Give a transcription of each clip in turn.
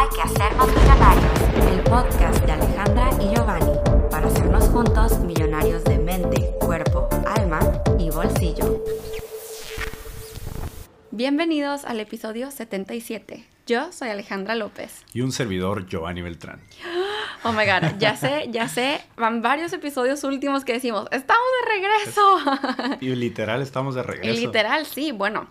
Hay que hacernos millonarios, el podcast de Alejandra y Giovanni, para hacernos juntos millonarios de mente, cuerpo, alma y bolsillo. Bienvenidos al episodio 77. Yo soy Alejandra López. Y un servidor, Giovanni Beltrán. Oh my god, ya sé, ya sé, van varios episodios últimos que decimos, estamos de regreso. Y literal estamos de regreso. Y literal, sí, bueno.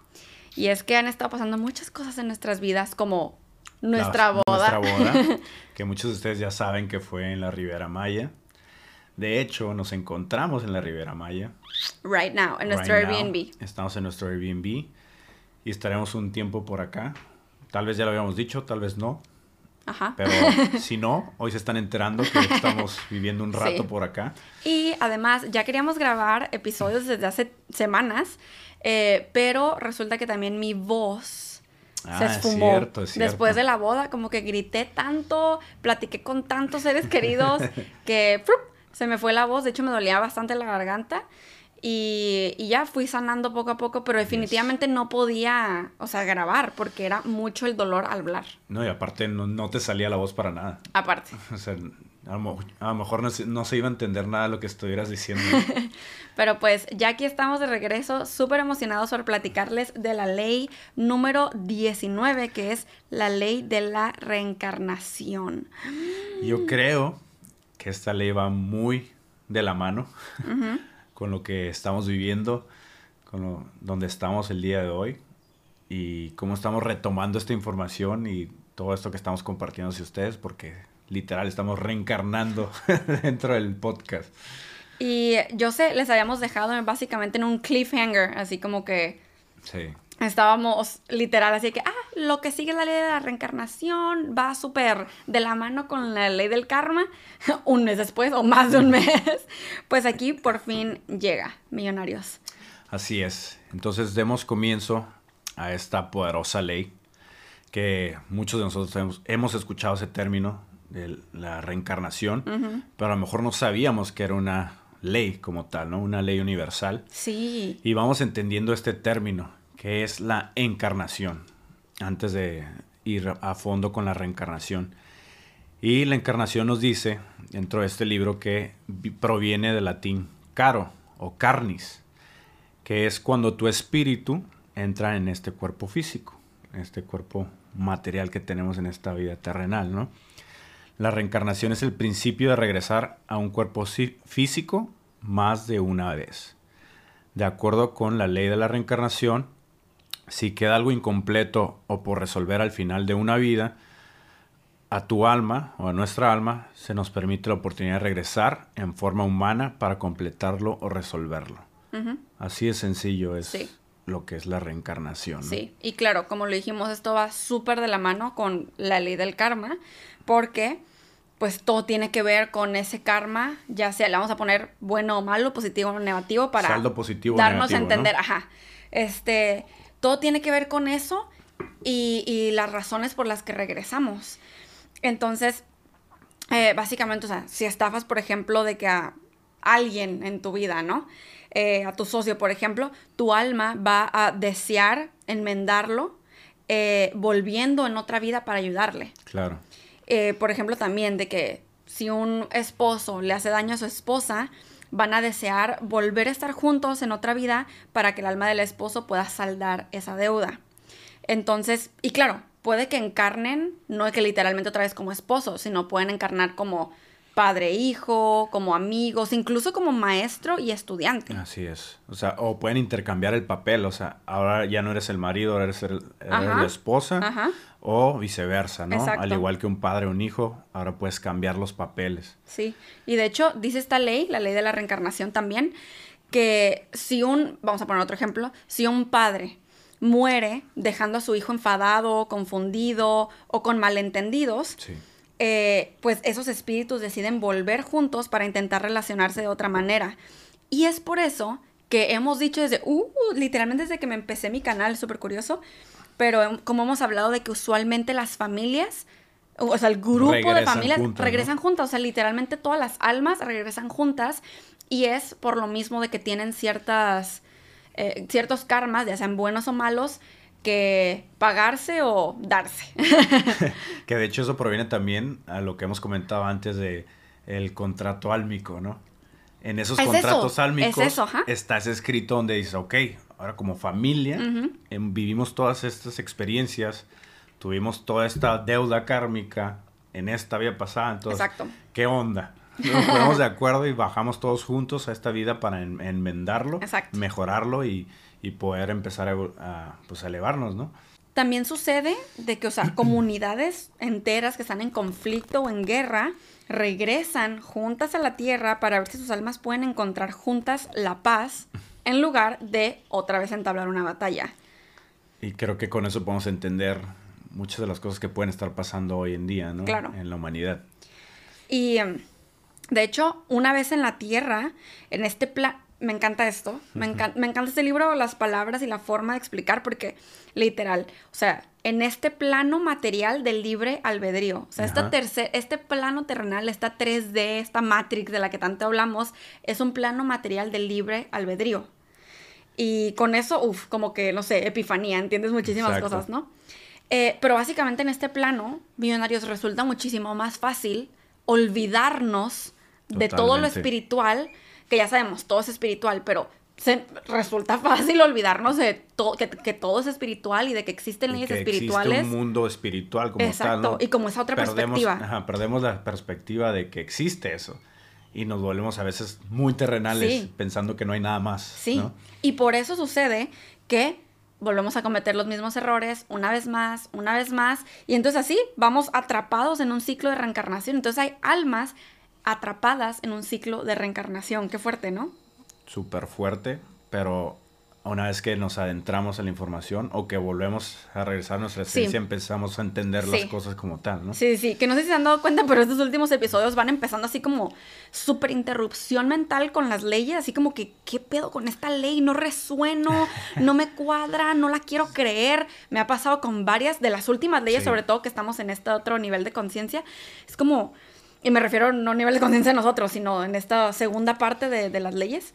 Y es que han estado pasando muchas cosas en nuestras vidas, como nuestra La- boda. Nuestra boda, que muchos de ustedes ya saben que fue en la Riviera Maya. De hecho, nos encontramos en la Riviera Maya. right now, en nuestro right now. Airbnb. Estamos en nuestro Airbnb y estaremos un tiempo por acá. Tal vez ya lo habíamos dicho, tal vez no. Ajá. Pero si no, hoy se están enterando que estamos viviendo un rato Sí. por acá. Y además, ya queríamos grabar episodios desde hace semanas, eh, pero resulta que también mi voz Ah, se es esfumó. cierto, es cierto. Después de la boda, como que grité tanto, platiqué con tantos seres queridos que ¡frup! se me fue la voz. De hecho, me dolía bastante la garganta. Y, y ya fui sanando poco a poco, pero definitivamente no podía, o sea, grabar porque era mucho el dolor al hablar. No, y aparte no, no te salía la voz para nada. Aparte. O sea, a lo, a lo mejor no se, no se iba a entender nada de lo que estuvieras diciendo. Pero pues ya aquí estamos de regreso, súper emocionados por platicarles de la ley número 19, que es la ley de la reencarnación. Yo creo que esta ley va muy de la mano con lo que estamos viviendo, con lo- donde estamos el día de hoy y cómo estamos retomando esta información y todo esto que estamos compartiendo hacia ustedes, porque literal estamos reencarnando dentro del podcast. Y yo sé, les habíamos dejado básicamente en un cliffhanger, así como que Sí. estábamos literal, así que, ah, lo que sigue la ley de la reencarnación va súper de la mano con la ley del karma, un mes después o más de un mes. Pues aquí por fin llega, millonarios. Así es. Entonces demos comienzo a esta poderosa ley que muchos de nosotros hemos, hemos escuchado ese término de la reencarnación, pero a lo mejor no sabíamos que era una ley como tal, ¿no? Una ley universal. Sí, Y vamos entendiendo este término, que es la encarnación, antes de ir a fondo con la reencarnación. Y la encarnación nos dice, dentro de este libro, que vi- proviene del latín caro o carnis, que es cuando tu espíritu entra en este cuerpo físico, en este cuerpo material que tenemos en esta vida terrenal, ¿no? La reencarnación es el principio de regresar a un cuerpo físico más de una vez. De acuerdo con la ley de la reencarnación, si queda algo incompleto o por resolver al final de una vida, a tu alma o a nuestra alma se nos permite la oportunidad de regresar en forma humana para completarlo o resolverlo. Así de sencillo es Sí. lo que es la reencarnación. ¿no? Sí, y claro, como lo dijimos, esto va súper de la mano con la ley del karma, porque pues todo tiene que ver con ese karma, ya sea le vamos a poner bueno o malo, positivo o negativo para Saldo positivo o darnos a entender, ajá. Este, todo tiene que ver con eso y, y las razones por las que regresamos. Entonces, eh, básicamente, o sea, si estafas, por ejemplo, de que a alguien en tu vida, ¿no? Eh, a tu socio, por ejemplo, tu alma va a desear enmendarlo, eh, volviendo en otra vida para ayudarle. Claro. Eh, por ejemplo, también de que si un esposo le hace daño a su esposa, van a desear volver a estar juntos en otra vida para que el alma del esposo pueda saldar esa deuda. Entonces, y claro, puede que encarnen, no que literalmente otra vez como esposo, sino pueden encarnar como padre, hijo, como amigos, incluso como maestro y estudiante. Así es. O sea, o pueden intercambiar el papel. O sea, ahora ya no eres el marido, ahora eres, el- eres Ajá. la esposa. Ajá. O viceversa, ¿no? Exacto. Al igual que un padre o un hijo, ahora puedes cambiar los papeles. Sí, y de hecho dice esta ley, la ley de la reencarnación también, que si un, vamos a poner otro ejemplo, si un padre muere dejando a su hijo enfadado, confundido o con malentendidos, Sí. Eh, pues esos espíritus deciden volver juntos para intentar relacionarse de otra manera. Y es por eso que hemos dicho desde, uh, literalmente desde que me empecé mi canal, súper curioso, pero em- como hemos hablado de que usualmente las familias, o sea, el grupo de Regresan familias juntas, ¿no? regresan juntas, o sea, literalmente todas las almas regresan juntas y es por lo mismo de que tienen ciertas, eh, ciertos karmas, ya sean buenos o malos, que pagarse o darse. que de hecho eso proviene también a lo que hemos comentado antes de el contrato álmico, ¿no? En esos contratos álmicos estás escrito donde dices, ok, ahora como familia em, vivimos todas estas experiencias, tuvimos toda esta deuda kármica en esta vida pasada, entonces, Exacto. ¿qué onda? Nos ponemos de acuerdo y bajamos todos juntos a esta vida para enmendarlo, mejorarlo y, poder empezar a, pues, elevarnos, ¿no? También sucede de que, o sea, comunidades enteras que están en conflicto o en guerra regresan juntas a la tierra para ver si sus almas pueden encontrar juntas la paz en lugar de otra vez entablar una batalla. Y creo que con eso podemos entender muchas de las cosas que pueden estar pasando hoy en día, ¿no? Claro. En la humanidad. Y em, de hecho, una vez en la Tierra, en este plan, me encanta esto, me, me encanta este libro, las palabras y la forma de explicar, porque literal, o sea, en este plano material del libre albedrío, o sea, esta tercer, este plano terrenal, esta 3D, esta Matrix de la que tanto hablamos, es un plano material del libre albedrío. Y con eso, uff, como que, no sé, epifanía, entiendes muchísimas cosas, ¿no? Eh, pero básicamente en este plano, millonarios, resulta muchísimo más fácil olvidarnos de todo lo espiritual, que ya sabemos, todo es espiritual, pero se, resulta fácil olvidarnos de todo, que, todo es espiritual y de que existen leyes espirituales. Existe un mundo espiritual como tal. ¿no? y como esa otra perspectiva. Ajá, perdemos la perspectiva de que existe eso. Y nos volvemos a veces muy terrenales pensando que no hay nada más. Sí. Y por eso sucede que volvemos a cometer los mismos errores una vez más, una vez más. Y entonces así vamos atrapados en un ciclo de reencarnación. Entonces hay almas atrapadas en un ciclo de reencarnación. Qué fuerte, ¿no? Súper fuerte, pero una vez que nos adentramos en la información o que volvemos a regresar a nuestra esencia, empezamos a entender las cosas como tal, ¿no? Sí, sí, que no sé si se han dado cuenta, pero estos últimos episodios van empezando así como súper interrupción mental con las leyes, así como que, ¿qué pedo con esta ley? No resueno, no me cuadra, no la quiero creer. Me ha pasado con varias de las últimas leyes, sobre todo que estamos en este otro nivel de conciencia. Es como, y me refiero no a nivel de conciencia de nosotros, sino en esta segunda parte de, de las leyes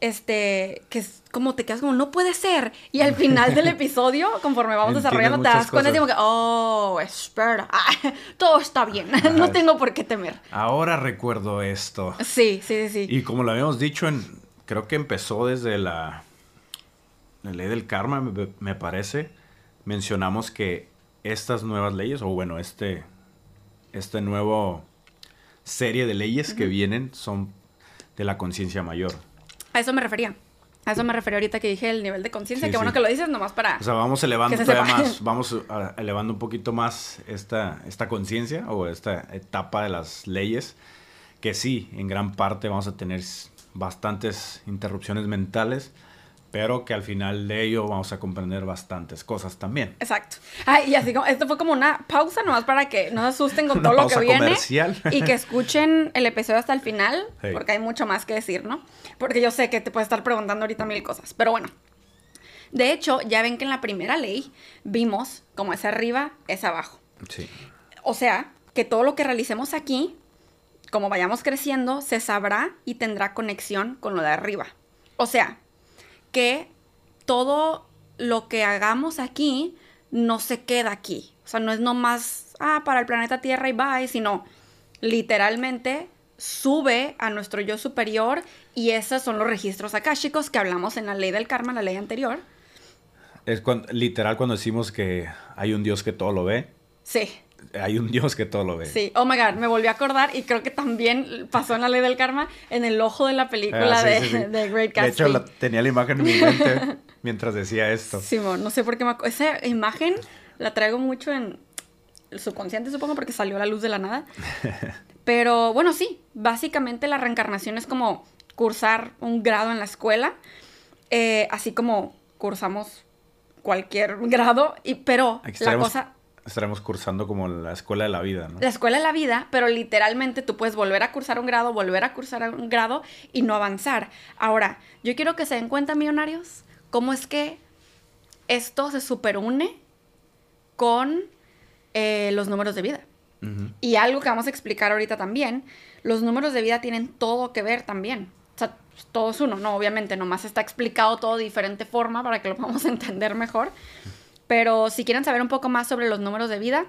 este, que es como te quedas como, no puede ser. Y al final del episodio, conforme vamos desarrollando, te das cuenta como que, oh, espera, todo está bien, no tengo por qué temer. Ahora recuerdo esto. Sí, sí, sí. Y como lo habíamos dicho, en, creo que empezó desde la, la ley del karma, me, parece, mencionamos que estas nuevas leyes, o bueno, este, este nuevo serie de leyes que vienen son de la conciencia mayor. A eso me refería. A eso me refería ahorita que dije el nivel de conciencia. Qué bueno que lo dices nomás para. O sea, vamos elevando todavía más, vamos ah, elevando un poquito más esta, esta conciencia o esta etapa de las leyes. Que sí, en gran parte vamos a tener bastantes interrupciones mentales pero que al final de ello vamos a comprender bastantes cosas también. Exacto. Ay, y así como, esto fue como una pausa nomás para que no se asusten con todo lo que viene. Comercial. Y que escuchen el episodio hasta el final, porque hay mucho más que decir, ¿no? Porque yo sé que te puedes estar preguntando ahorita mil cosas, pero bueno. De hecho, ya ven que en la primera ley vimos como es arriba, es abajo. Sí. O sea, que todo lo que realicemos aquí, como vayamos creciendo, se sabrá y tendrá conexión con lo de arriba. O sea, que todo lo que hagamos aquí no se queda aquí. O sea, no es nomás, ah, para el planeta Tierra y bye, sino literalmente sube a nuestro yo superior y esos son los registros chicos que hablamos en la ley del karma, la ley anterior. Es literal cuando decimos que hay un Dios que todo lo ve. Sí hay un Dios que todo lo ve. Sí, oh my god, me volví a acordar y creo que también pasó en la ley del karma en el ojo de la película ah, de, de, Great Gatsby. De hecho, tenía la imagen en mi mente mientras decía esto. Sí, no sé por qué me Esa imagen la traigo mucho en el subconsciente, supongo, porque salió a la luz de la nada. Pero bueno, sí, básicamente la reencarnación es como cursar un grado en la escuela, eh, así como cursamos cualquier grado, y, pero la cosa estaremos cursando como la escuela de la vida, ¿no? La escuela de la vida, pero literalmente tú puedes volver a cursar un grado, volver a cursar un grado y no avanzar. Ahora, yo quiero que se den cuenta, millonarios, cómo es que esto se superune con eh, los números de vida. Y algo que vamos a explicar ahorita también, los números de vida tienen todo que ver también. O sea, todo es uno, no, obviamente, nomás está explicado todo de diferente forma para que lo podamos entender mejor. Pero si quieren saber un poco más sobre los números de vida,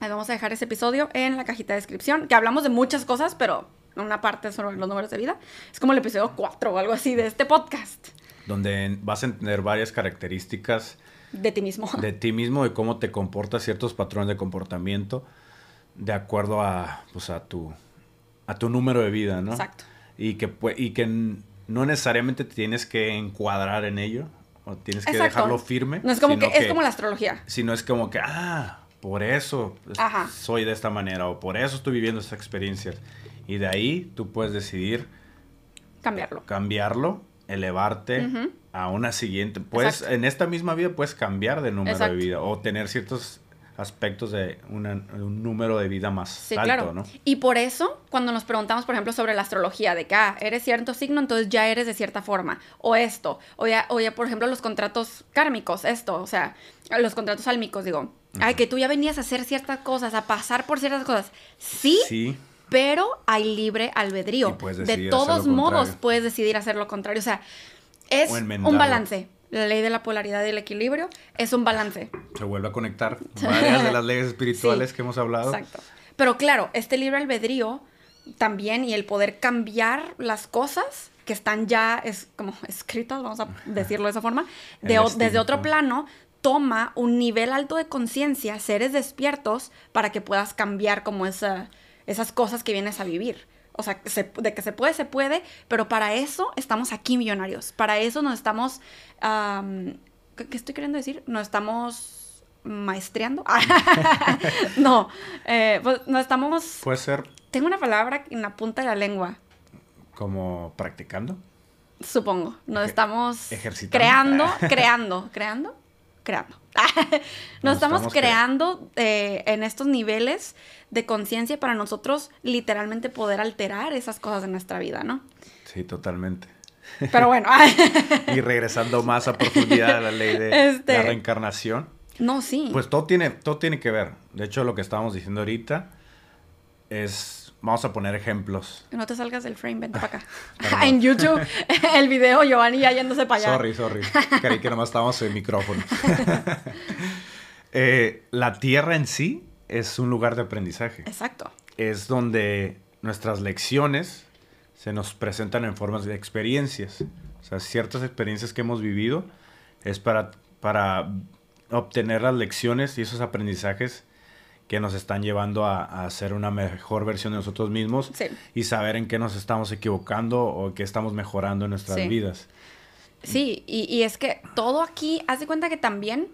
les vamos a dejar ese episodio en la cajita de descripción, que hablamos de muchas cosas, pero una parte sobre los números de vida. Es como el episodio 4 o algo así de este podcast. Donde vas a entender varias características de ti mismo. De ti mismo, de cómo te comportas, ciertos patrones de comportamiento, de acuerdo a, pues, a, tu, a tu número de vida, ¿no? Exacto. Y que, y que no necesariamente te tienes que encuadrar en ello, o tienes que dejarlo firme. No es como que, es como la astrología. Sino es como que, ah, por eso soy de esta manera, o por eso estoy viviendo esta experiencia. Y de ahí tú puedes decidir cambiarlo. Cambiarlo, elevarte a una siguiente. Pues en esta misma vida puedes cambiar de número de vida o tener ciertos aspectos de un número de vida más sí, alto, claro. Y por eso, cuando nos preguntamos, por ejemplo, sobre la astrología, de que ah, eres cierto signo, entonces ya eres de cierta forma, o esto, o ya, o ya por ejemplo, los contratos kármicos, esto, o sea, los contratos álmicos, digo, ay, que tú ya venías a hacer ciertas cosas, a pasar por ciertas cosas. Sí, sí pero hay libre albedrío. De todos modos puedes decidir hacer lo contrario. O sea, es un balance. La ley de la polaridad y el equilibrio es un balance. Se vuelve a conectar varias de las leyes espirituales que hemos hablado. Exacto. Pero claro, este libre albedrío también y el poder cambiar las cosas que están ya es como escritas, vamos a decirlo de esa forma, desde otro plano, toma un nivel alto de conciencia, seres despiertos, para que puedas cambiar como esa, esas cosas que vienes a vivir. O sea, de que se puede, se puede, pero para eso estamos aquí millonarios. Para eso nos estamos... ¿qué, estoy queriendo decir? Nos estamos maestreando. no, eh, pues nos estamos... Puede ser... Tengo una palabra en la punta de la lengua. ¿Como practicando? Supongo. Nos estamos Ejercitando. creando, creando, creando, creando. Nos, estamos, creando eh, en estos niveles de conciencia para nosotros literalmente poder alterar esas cosas de nuestra vida, ¿no? Sí, totalmente. Pero bueno. y regresando más a profundidad a la ley de la este, reencarnación. No, sí. Pues todo tiene, todo tiene que ver. De hecho, lo que estábamos diciendo ahorita es Vamos a poner ejemplos. No te salgas del frame, vente para acá. en YouTube, el video, Giovanni ya yéndose para allá. Sorry, sorry. Creí que nomás estábamos en micrófono. Eh, la Tierra en sí es un lugar de aprendizaje. Exacto. Es donde nuestras lecciones se nos presentan en formas de experiencias. O sea, ciertas experiencias que hemos vivido es para, para obtener las lecciones y esos aprendizajes que nos están llevando a, hacer una mejor versión de nosotros mismos y saber en qué nos estamos equivocando o qué estamos mejorando en nuestras vidas. Sí, y, y, es que todo aquí, haz de cuenta que también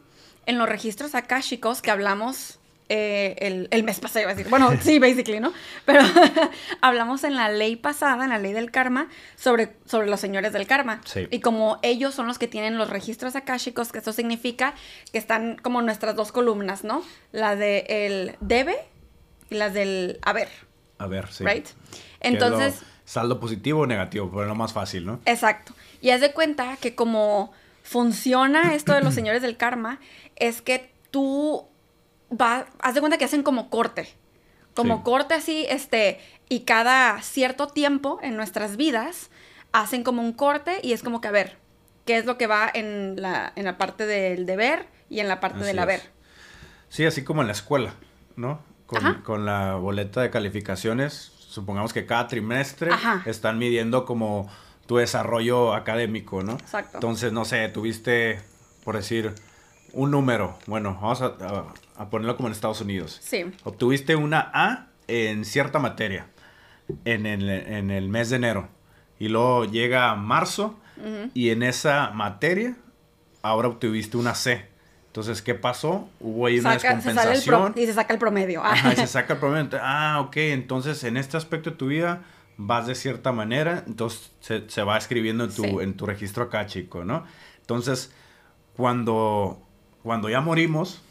en los registros chicos que hablamos eh, el, el, mes pasado, iba a decir. Bueno, sí, basically, ¿no? Pero hablamos en la ley pasada, en la ley del karma, sobre, sobre los señores del karma. Sí. Y como ellos son los que tienen los registros akashicos, que eso significa que están como nuestras dos columnas, ¿no? La de el debe y las del haber. Haber, sí. Right? Entonces. saldo positivo o negativo, pero lo más fácil, ¿no? Exacto. Y haz de cuenta que como funciona esto de los señores del karma, es que tú va, haz de cuenta que hacen como corte. Como corte así, este, y cada cierto tiempo en nuestras vidas hacen como un corte y es como que a ver, ¿qué es lo que va en la, en la parte del deber y en la parte del haber? Sí, así como en la escuela, ¿no? Con, con, la boleta de calificaciones, supongamos que cada trimestre están midiendo como tu desarrollo académico, ¿no? Exacto. Entonces, no sé, tuviste, por decir, un número. Bueno, vamos a, a, ponerlo como en Estados Unidos. Sí. Obtuviste una A en cierta materia en el, en el mes de enero. Y luego llega marzo y en esa materia ahora obtuviste una C. Entonces, ¿qué pasó? Hubo ahí una descompensación. y se saca el promedio. Ajá, y se saca el promedio. Ah, ok. Entonces, en este aspecto de tu vida vas de cierta manera. Entonces, se, se va escribiendo en tu, en tu registro acá, chico, ¿no? Entonces, cuando cuando ya morimos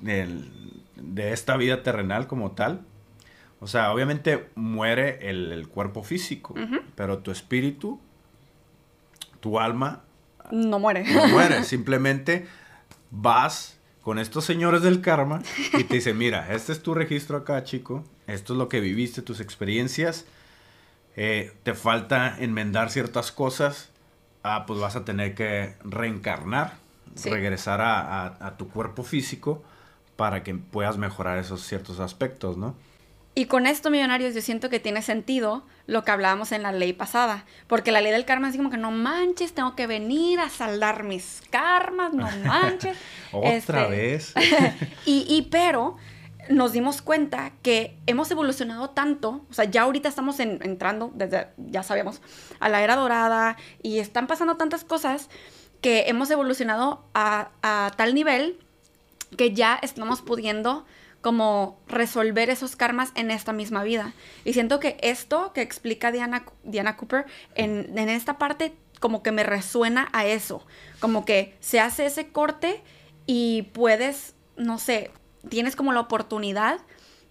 de esta vida terrenal como tal, o sea, obviamente muere el, cuerpo físico, pero tu espíritu, tu alma... No muere. No muere, simplemente vas con estos señores del karma y te dicen, mira, este es tu registro acá, chico, esto es lo que viviste, tus experiencias, eh, te falta enmendar ciertas cosas, ah, pues vas a tener que reencarnar Sí. regresar a, a- a tu cuerpo físico para que puedas mejorar esos ciertos aspectos, ¿no? Y con esto, millonarios, yo siento que tiene sentido lo que hablábamos en la ley pasada. Porque la ley del karma es como que no manches, tengo que venir a saldar mis karmas, no manches. Otra Este, vez. y, y pero nos dimos cuenta que hemos evolucionado tanto, o sea, ya ahorita estamos en- entrando, desde, ya sabemos, a la era dorada y están pasando tantas cosas que hemos evolucionado a, tal nivel que ya estamos pudiendo como resolver esos karmas en esta misma vida. Y siento que esto que explica Diana, Diana Cooper en, en esta parte como que me resuena a eso. Como que se hace ese corte y puedes, no sé, tienes como la oportunidad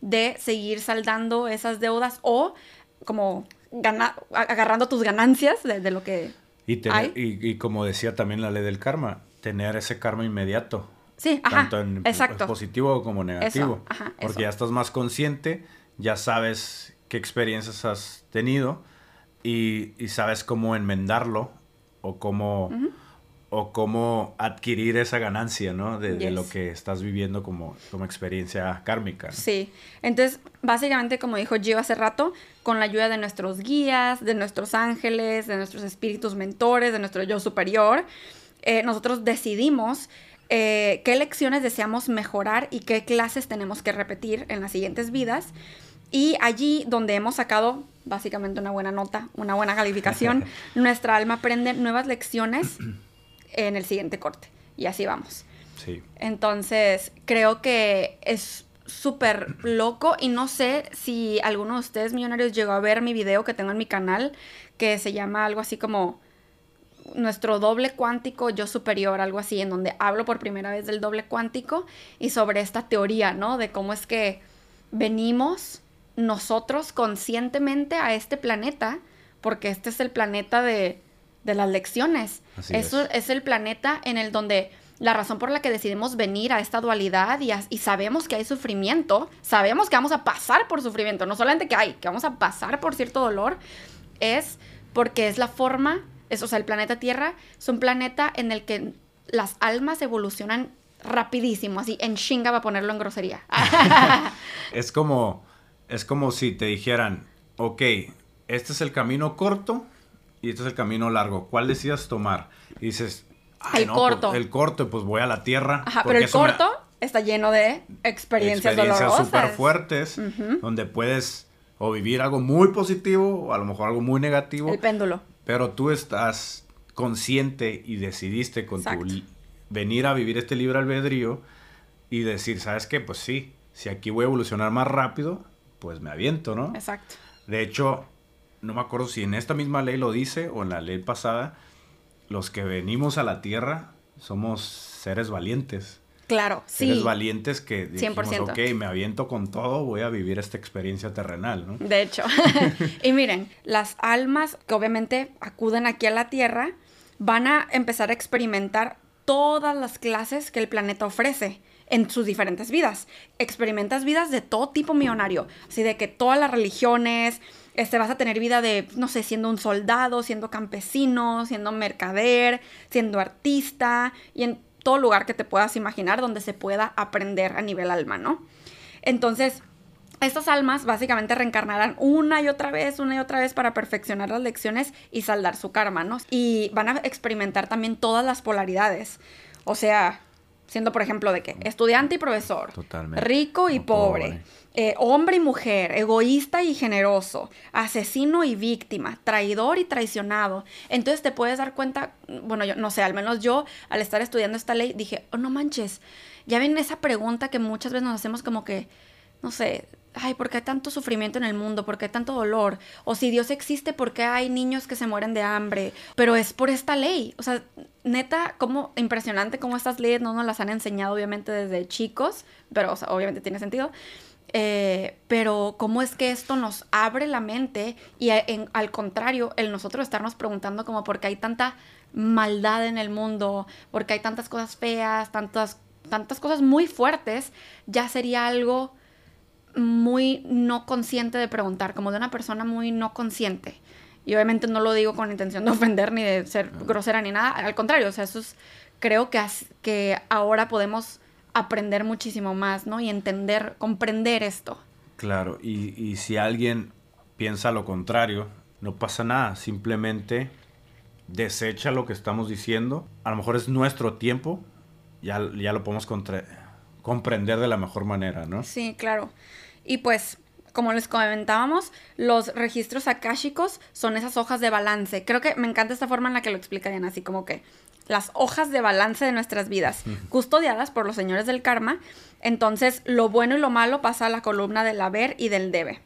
de seguir saldando esas deudas o como agarrando tus ganancias de lo que... Y, tener- y, y como decía también la ley del karma, tener ese karma inmediato. Sí, ajá, tanto en exacto. positivo como negativo. ajá, porque eso. ya estás más consciente, ya sabes qué experiencias has tenido y, y sabes cómo enmendarlo o cómo, o cómo adquirir esa ganancia, ¿no? De, lo que estás viviendo como, como experiencia kármica. ¿no? Sí, entonces básicamente como dijo Gio hace rato, con la ayuda de nuestros guías, de nuestros ángeles, de nuestros espíritus mentores, de nuestro yo superior, eh, nosotros decidimos eh, qué lecciones deseamos mejorar y qué clases tenemos que repetir en las siguientes vidas. Y allí donde hemos sacado básicamente una buena nota, una buena calificación, nuestra alma aprende nuevas lecciones en el siguiente corte. Y así vamos. Sí. Entonces, creo que es súper loco y no sé si alguno de ustedes millonarios llegó a ver mi video que tengo en mi canal que se llama algo así como nuestro doble cuántico yo superior, algo así, en donde hablo por primera vez del doble cuántico y sobre esta teoría, ¿no? De cómo es que venimos nosotros conscientemente a este planeta, porque este es el planeta de, de las lecciones. Así Eso es. es el planeta en el donde la razón por la que decidimos venir a esta dualidad y, a- y sabemos que hay sufrimiento, sabemos que vamos a pasar por sufrimiento, no solamente que hay, que vamos a pasar por cierto dolor, es porque es la forma, es, o sea, el planeta Tierra es un planeta en el que las almas evolucionan rapidísimo, así en chinga va a ponerlo en grosería. Es como, es como si te dijeran, ok, este es el camino corto y este es el camino largo. ¿Cuál decidas tomar? Y dices, "Ay, El no, corto. pues, el corto, pues voy a la tierra. Ajá, pero el me- corto está lleno de experiencias, experiencias súper fuertes, donde puedes o vivir algo muy positivo o a lo mejor algo muy negativo, El péndulo. pero tú estás consciente y decidiste con tu Exacto. venir a vivir este libre albedrío y decir, ¿sabes qué? Pues sí, si aquí voy a evolucionar más rápido, pues me aviento, ¿no? Exacto. De hecho, no me acuerdo si en esta misma ley lo dice o en la ley pasada, los que venimos a la tierra somos seres valientes. Claro, Seres sí. valientes que dijimos, 100%. ok, me aviento con todo, voy a vivir esta experiencia terrenal, ¿no? De hecho. y miren, las almas que obviamente acuden aquí a la Tierra van a empezar a experimentar todas las clases que el planeta ofrece en sus diferentes vidas. Experimentas vidas de todo tipo millonario, así de que todas las religiones, este, vas a tener vida de, no sé, siendo un soldado, siendo campesino, siendo mercader, siendo artista y en todo lugar que te puedas imaginar donde se pueda aprender a nivel alma, ¿no? Entonces, estas almas básicamente reencarnarán una y otra vez, una y otra vez para perfeccionar las lecciones y saldar su karma, ¿no? Y van a experimentar también todas las polaridades. O sea, siendo por ejemplo de que estudiante y profesor, Totalmente. rico y pobre, pobre. Eh, hombre y mujer, egoísta y generoso, asesino y víctima, traidor y traicionado. Entonces te puedes dar cuenta, bueno, yo no sé, al menos yo al estar estudiando esta ley dije, oh no manches, ya ven esa pregunta que muchas veces nos hacemos como que, no sé, ay, ¿por qué hay tanto sufrimiento en el mundo? ¿Por qué hay tanto dolor? O si Dios existe, ¿por qué hay niños que se mueren de hambre? Pero es por esta ley. O sea, neta, como impresionante cómo estas leyes no nos las han enseñado, obviamente, desde chicos, pero obviamente tiene sentido. Eh, pero cómo es que esto nos abre la mente y en- al contrario, el nosotros estarnos preguntando como por qué hay tanta maldad en el mundo, porque hay tantas cosas feas, tantas, tantas cosas muy fuertes, ya sería algo muy no consciente de preguntar, como de una persona muy no consciente. Y obviamente no lo digo con intención de ofender ni de ser grosera ni nada, al contrario, o sea, eso es creo que, que ahora podemos aprender muchísimo más, ¿no? Y entender, comprender esto. Claro, y, y si alguien piensa lo contrario, no pasa nada, simplemente desecha lo que estamos diciendo. A lo mejor es nuestro tiempo, ya, ya lo podemos comprender de la mejor manera, ¿no? Sí, claro. Y pues, como les comentábamos, los registros akáshicos son esas hojas de balance. Creo que me encanta esta forma en la que lo explicarían, así como que las hojas de balance de nuestras vidas, custodiadas por los señores del karma. Entonces, lo bueno y lo malo pasa a la columna del haber y del debe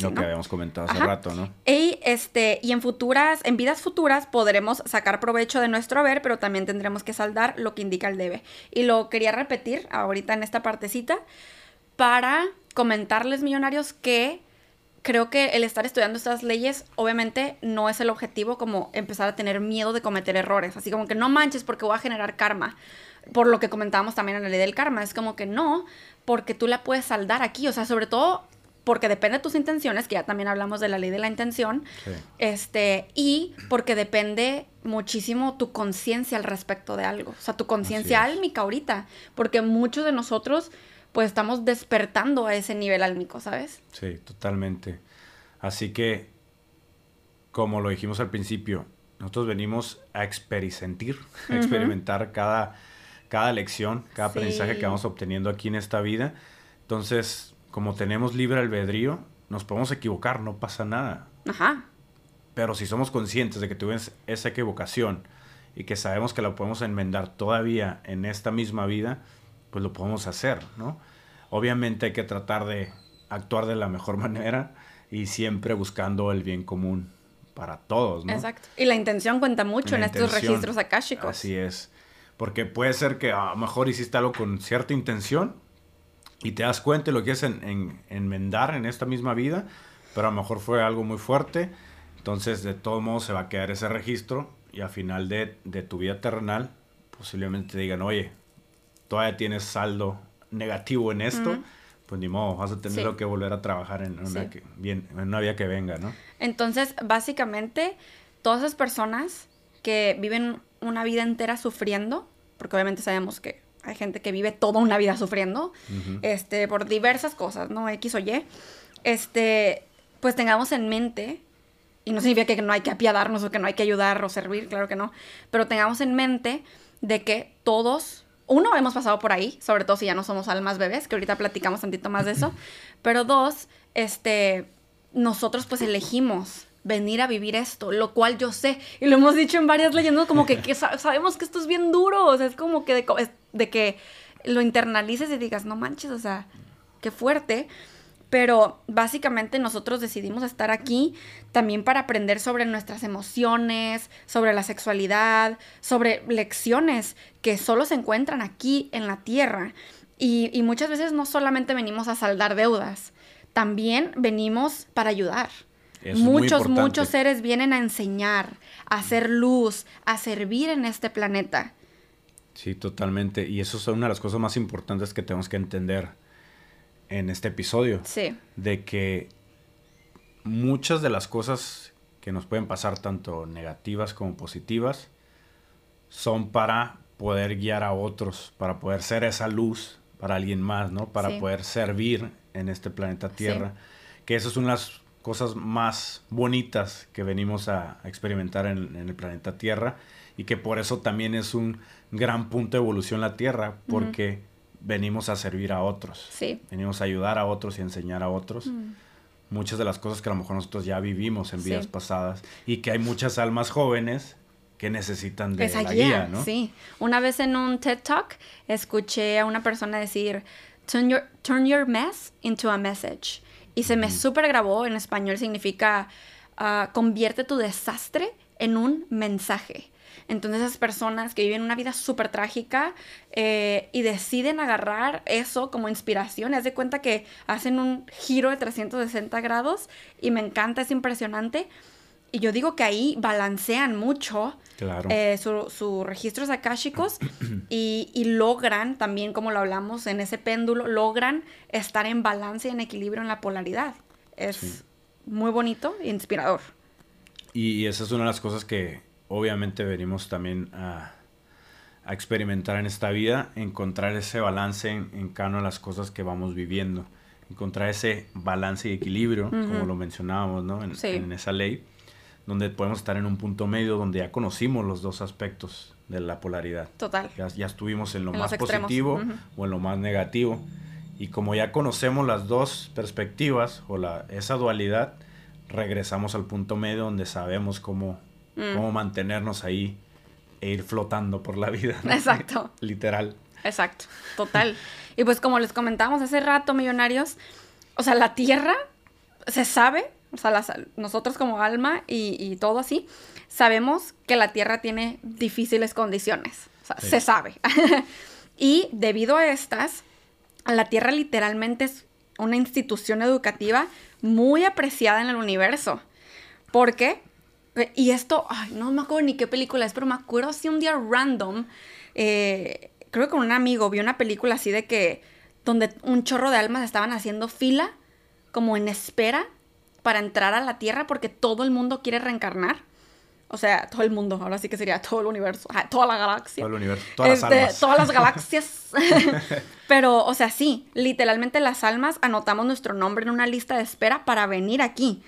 lo que habíamos comentado hace rato, ¿no? Y, este, y en futuras, en vidas futuras podremos sacar provecho de nuestro haber, pero también tendremos que saldar lo que indica el debe. Y lo quería repetir ahorita en esta partecita para comentarles, millonarios, que creo que el estar estudiando estas leyes obviamente no es el objetivo como empezar a tener miedo de cometer errores, así como que no manches porque voy a generar karma, por lo que comentábamos también en la ley del karma, es como que no, porque tú la puedes saldar aquí, o sea, sobre todo porque depende de tus intenciones, que ya también hablamos de la ley de la intención, este, y porque depende muchísimo tu conciencia al respecto de algo, o sea, tu conciencia álmica ahorita, porque muchos de nosotros pues estamos despertando a ese nivel álmico, ¿sabes? Sí, totalmente. Así que, como lo dijimos al principio, nosotros venimos a experimentar, a experimentar cada, cada lección, cada aprendizaje que vamos obteniendo aquí en esta vida. Entonces, como tenemos libre albedrío, nos podemos equivocar, no pasa nada. Ajá. Pero si somos conscientes de que tuvimos esa equivocación y que sabemos que la podemos enmendar todavía en esta misma vida, pues lo podemos hacer, ¿no? Obviamente hay que tratar de actuar de la mejor manera y siempre buscando el bien común para todos, ¿no? Exacto. Y la intención cuenta mucho en estos registros akáshicos. Así es. Porque puede ser que a lo mejor hiciste algo con cierta intención, y te das cuenta y lo quieres en, enmendar en esta misma vida, pero a lo mejor fue algo muy fuerte, entonces de todo modo se va a quedar ese registro y al final de, tu vida terrenal posiblemente te digan, oye, todavía tienes saldo negativo en esto, pues ni modo, vas a tener que volver a trabajar en una, bien, en una vida que venga, ¿no? Entonces, básicamente, todas esas personas que viven una vida entera sufriendo, porque obviamente sabemos que hay gente que vive toda una vida sufriendo, este, por diversas cosas, ¿no? X o Y. Este, pues tengamos en mente, y no significa que no hay que apiadarnos o que no hay que ayudar o servir, claro que no, pero tengamos en mente de que todos, uno, hemos pasado por ahí, sobre todo si ya no somos almas bebés, que ahorita platicamos tantito más de eso, pero dos, este, nosotros pues elegimos venir a vivir esto, lo cual yo sé, y lo hemos dicho en varias leyendas, como que, sabemos que esto es bien duro, o sea, es como que de, que lo internalices y digas, no manches, o sea, qué fuerte. Pero básicamente nosotros decidimos estar aquí también para aprender sobre nuestras emociones, sobre la sexualidad, sobre lecciones que solo se encuentran aquí en la tierra. Y, y muchas veces no solamente venimos a saldar deudas, también venimos para ayudar muchos, muchos seres vienen a enseñar, a hacer luz, a servir en este planeta. Sí, totalmente. Y eso es una de las cosas más importantes que tenemos que entender en este episodio. Sí. De que muchas de las cosas que nos pueden pasar, tanto negativas como positivas, son para poder guiar a otros, para poder ser esa luz para alguien más, ¿no? Para poder servir en este planeta Tierra. Que eso es una de las cosas más bonitas que venimos a, experimentar en, el planeta Tierra y que por eso también es un gran punto de evolución la Tierra, porque venimos a servir a otros, venimos a ayudar a otros y enseñar a otros. Muchas de las cosas que a lo mejor nosotros ya vivimos en vidas pasadas y que hay muchas almas jóvenes que necesitan de Esa la guía, ¿no? Sí. Una vez en un TED Talk escuché a una persona decir, turn your, turn your mess into a message. Y se me súper grabó, en español significa ah, convierte tu desastre en un mensaje. Entonces esas personas que viven una vida súper trágica eh, y deciden agarrar eso como inspiración, haz de cuenta que hacen un giro de 360 grados y me encanta, es impresionante. Y yo digo que ahí balancean mucho eh, sus su registros akáshicos y, y, logran también, como lo hablamos en ese péndulo, logran estar en balance y en equilibrio en la polaridad. Es muy bonito e inspirador. Y, esa es una de las cosas que obviamente venimos también a, a experimentar en esta vida, encontrar ese balance en, en cada una de las cosas que vamos viviendo, encontrar ese balance y equilibrio, como lo mencionábamos, ¿no? En, Sí. en esa ley, donde podemos estar en un punto medio donde ya conocimos los dos aspectos de la polaridad. Total. Ya, ya estuvimos en lo En más positivo o en lo más negativo. Y como ya conocemos las dos perspectivas o la, esa dualidad, regresamos al punto medio donde sabemos cómo, Mm. cómo mantenernos ahí e ir flotando por la vida. ¿no? Exacto. Literal. Exacto, total. Y pues como les comentábamos hace rato, millonarios, o sea, la Tierra se sabe, o sea, las- nosotros como alma y, y todo así, sabemos que la Tierra tiene difíciles condiciones, o sea, Sí. se sabe. y debido a estas, la Tierra literalmente es una institución educativa muy apreciada en el universo. ¿Por qué? Y esto, ay, no me acuerdo ni qué película es, pero me acuerdo así un día random, eh, creo que con un amigo vi una película así de que, donde un chorro de almas estaban haciendo fila, como en espera, para entrar a la Tierra porque todo el mundo quiere reencarnar. O sea, todo el mundo, ahora sí que sería todo el universo, toda la galaxia. Todo el universo, todas las Este, almas. Todas las galaxias. Pero, o sea, sí, literalmente las almas anotamos nuestro nombre en una lista de espera para venir aquí.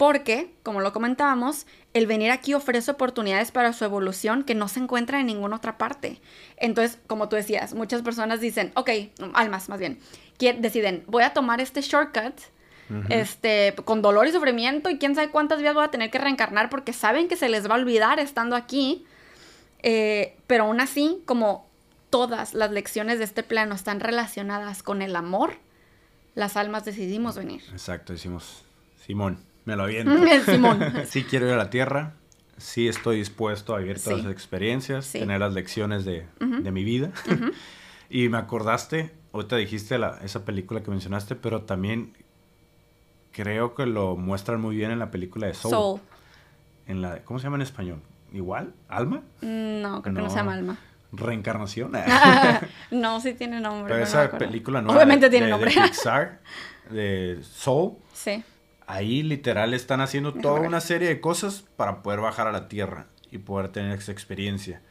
Porque, como lo comentábamos, el venir aquí ofrece oportunidades para su evolución que no se encuentran en ninguna otra parte. Entonces, como tú decías, muchas personas dicen, ok, almas más bien, deciden, voy a tomar este shortcut, este, con dolor y sufrimiento y quién sabe cuántas vidas voy a tener que reencarnar porque saben que se les va a olvidar estando aquí. Eh, pero aún así, como todas las lecciones de este plano están relacionadas con el amor, las almas decidimos venir. Exacto, decimos, Simón, me lo aviento. Simón. sí quiero ir a la Tierra, sí estoy dispuesto a vivir todas Sí. las experiencias, Sí. tener las lecciones de, de mi vida. y me acordaste, ahorita dijiste la, esa película que mencionaste, pero también creo que lo muestran muy bien en la película de Soul. Soul. En la, ¿Cómo se llama en español? ¿Igual? ¿Alma? No, creo que no se llama alma. Reencarnación. no, sí tiene nombre. pero no esa película no Obviamente tiene de, nombre. de Pixar, de Soul. sí. Ahí literal están haciendo toda una serie de cosas para poder bajar a la tierra y poder tener esa experiencia.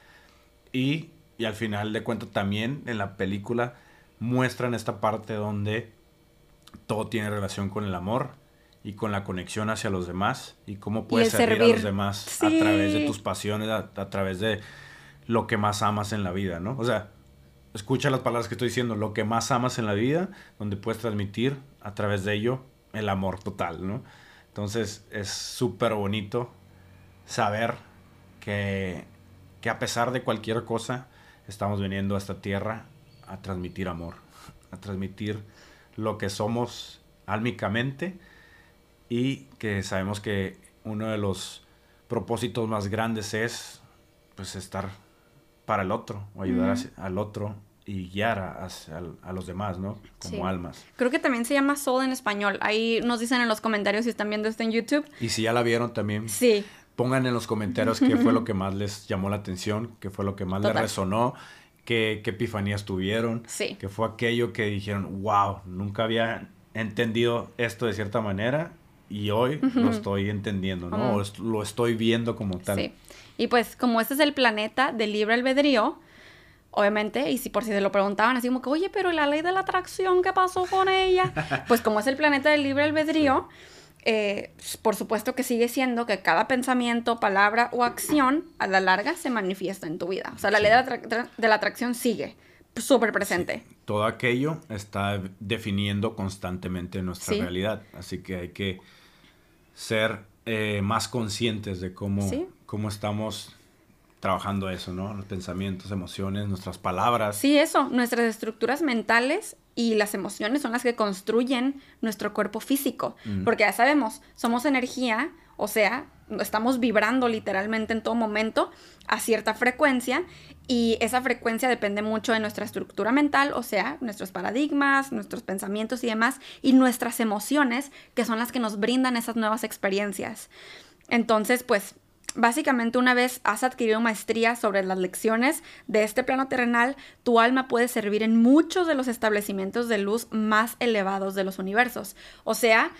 Y, y al final de cuentas también en la película muestran esta parte donde todo tiene relación con el amor y con la conexión hacia los demás y cómo puedes el servir, a los demás Sí. a través de tus pasiones, a, a través de lo que más amas en la vida, ¿no? O sea, escucha las palabras que estoy diciendo, lo que más amas en la vida, donde puedes transmitir a través de ello el amor total, ¿no? Entonces es súper bonito saber que, que a pesar de cualquier cosa, estamos viniendo a esta tierra a transmitir amor, a transmitir lo que somos álmicamente y que sabemos que uno de los propósitos más grandes es pues estar para el otro o ayudar al otro y guiar a, hacia- a los demás, ¿no? Como Sí. almas. Creo que también se llama Soul en español. Ahí nos dicen en los comentarios si están viendo esto en YouTube. Y si ya la vieron también, Sí. pongan en los comentarios qué fue lo que más les llamó la atención, qué fue lo que más les Total. resonó, qué, qué epifanías tuvieron, Sí. qué fue aquello que dijeron, wow, nunca había entendido esto de cierta manera y hoy lo estoy entendiendo, ¿no? Ujú. O est- lo estoy viendo como tal. Sí. Y pues, como este es el planeta del libre albedrío, obviamente, y si por si se lo preguntaban, así como que, oye, pero la ley de la atracción, ¿qué pasó con ella? pues como es el planeta del libre albedrío, eh, por supuesto que sigue siendo que cada pensamiento, palabra o acción a la larga se manifiesta en tu vida. O sea, la ley de la, de la atracción sigue súper presente. Todo aquello está definiendo constantemente nuestra Sí. realidad, así que hay que ser eh, más conscientes de cómo, Sí. cómo estamos trabajando eso, ¿no? Los pensamientos, emociones, nuestras palabras. Sí, eso, nuestras estructuras mentales y las emociones son las que construyen nuestro cuerpo físico, porque ya sabemos, somos energía, o sea, estamos vibrando literalmente en todo momento a cierta frecuencia y esa frecuencia depende mucho de nuestra estructura mental, o sea, nuestros paradigmas, nuestros pensamientos y demás, y nuestras emociones, que son las que nos brindan esas nuevas experiencias. Entonces, pues Básicamente, una vez has adquirido maestría sobre las lecciones de este plano terrenal, tu alma puede servir en muchos de los establecimientos de luz más elevados de los universos. O sea,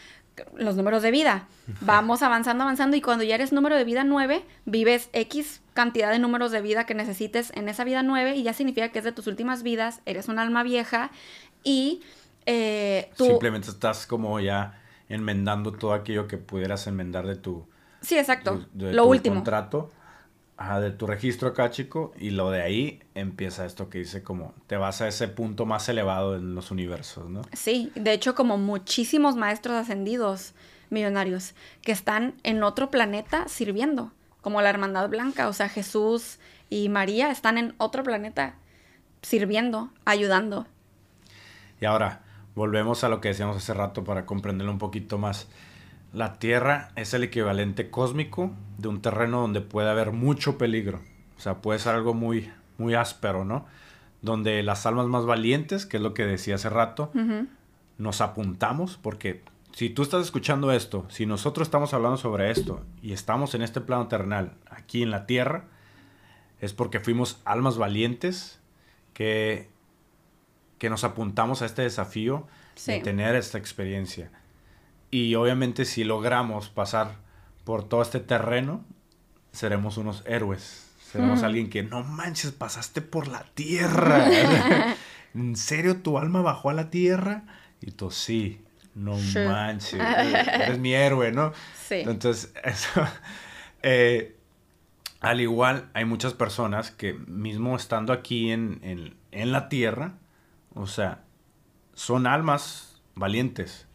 los números de vida. Vamos avanzando, avanzando y cuando ya eres número de vida 9, vives X cantidad de números de vida que necesites en esa vida 9 y ya significa que es de tus últimas vidas, eres un alma vieja y eh, tú... Simplemente estás como ya enmendando todo aquello que pudieras enmendar de tu... Sí, exacto. de- de lo tu último. contrato. Ajá, de tu registro acá, chico. Y lo de ahí empieza esto que dice como te vas a ese punto más elevado en los universos, ¿no? Sí, de hecho como muchísimos maestros ascendidos millonarios que están en otro planeta sirviendo, como la Hermandad Blanca, o sea, Jesús y María están en otro planeta sirviendo, ayudando. Y ahora, volvemos a lo que decíamos hace rato para comprenderlo un poquito más. La Tierra es el equivalente cósmico de un terreno donde puede haber mucho peligro. O sea, puede ser algo muy, muy áspero, ¿no? Donde las almas más valientes, que es lo que decía hace rato, nos apuntamos porque si tú estás escuchando esto, si nosotros estamos hablando sobre esto y estamos en este plano terrenal, aquí en la Tierra, es porque fuimos almas valientes que, que nos apuntamos a este desafío de tener esta experiencia. Y obviamente si logramos pasar por todo este terreno, seremos unos héroes. Seremos Mm. alguien que, no manches, pasaste por la tierra. ¿En serio tu alma bajó a la tierra? Y tú, sí, no manches, eres mi héroe, ¿no? Sí. Entonces, eso, eh, al igual, hay muchas personas que mismo estando aquí en, en- en la tierra, o sea, son almas valientes,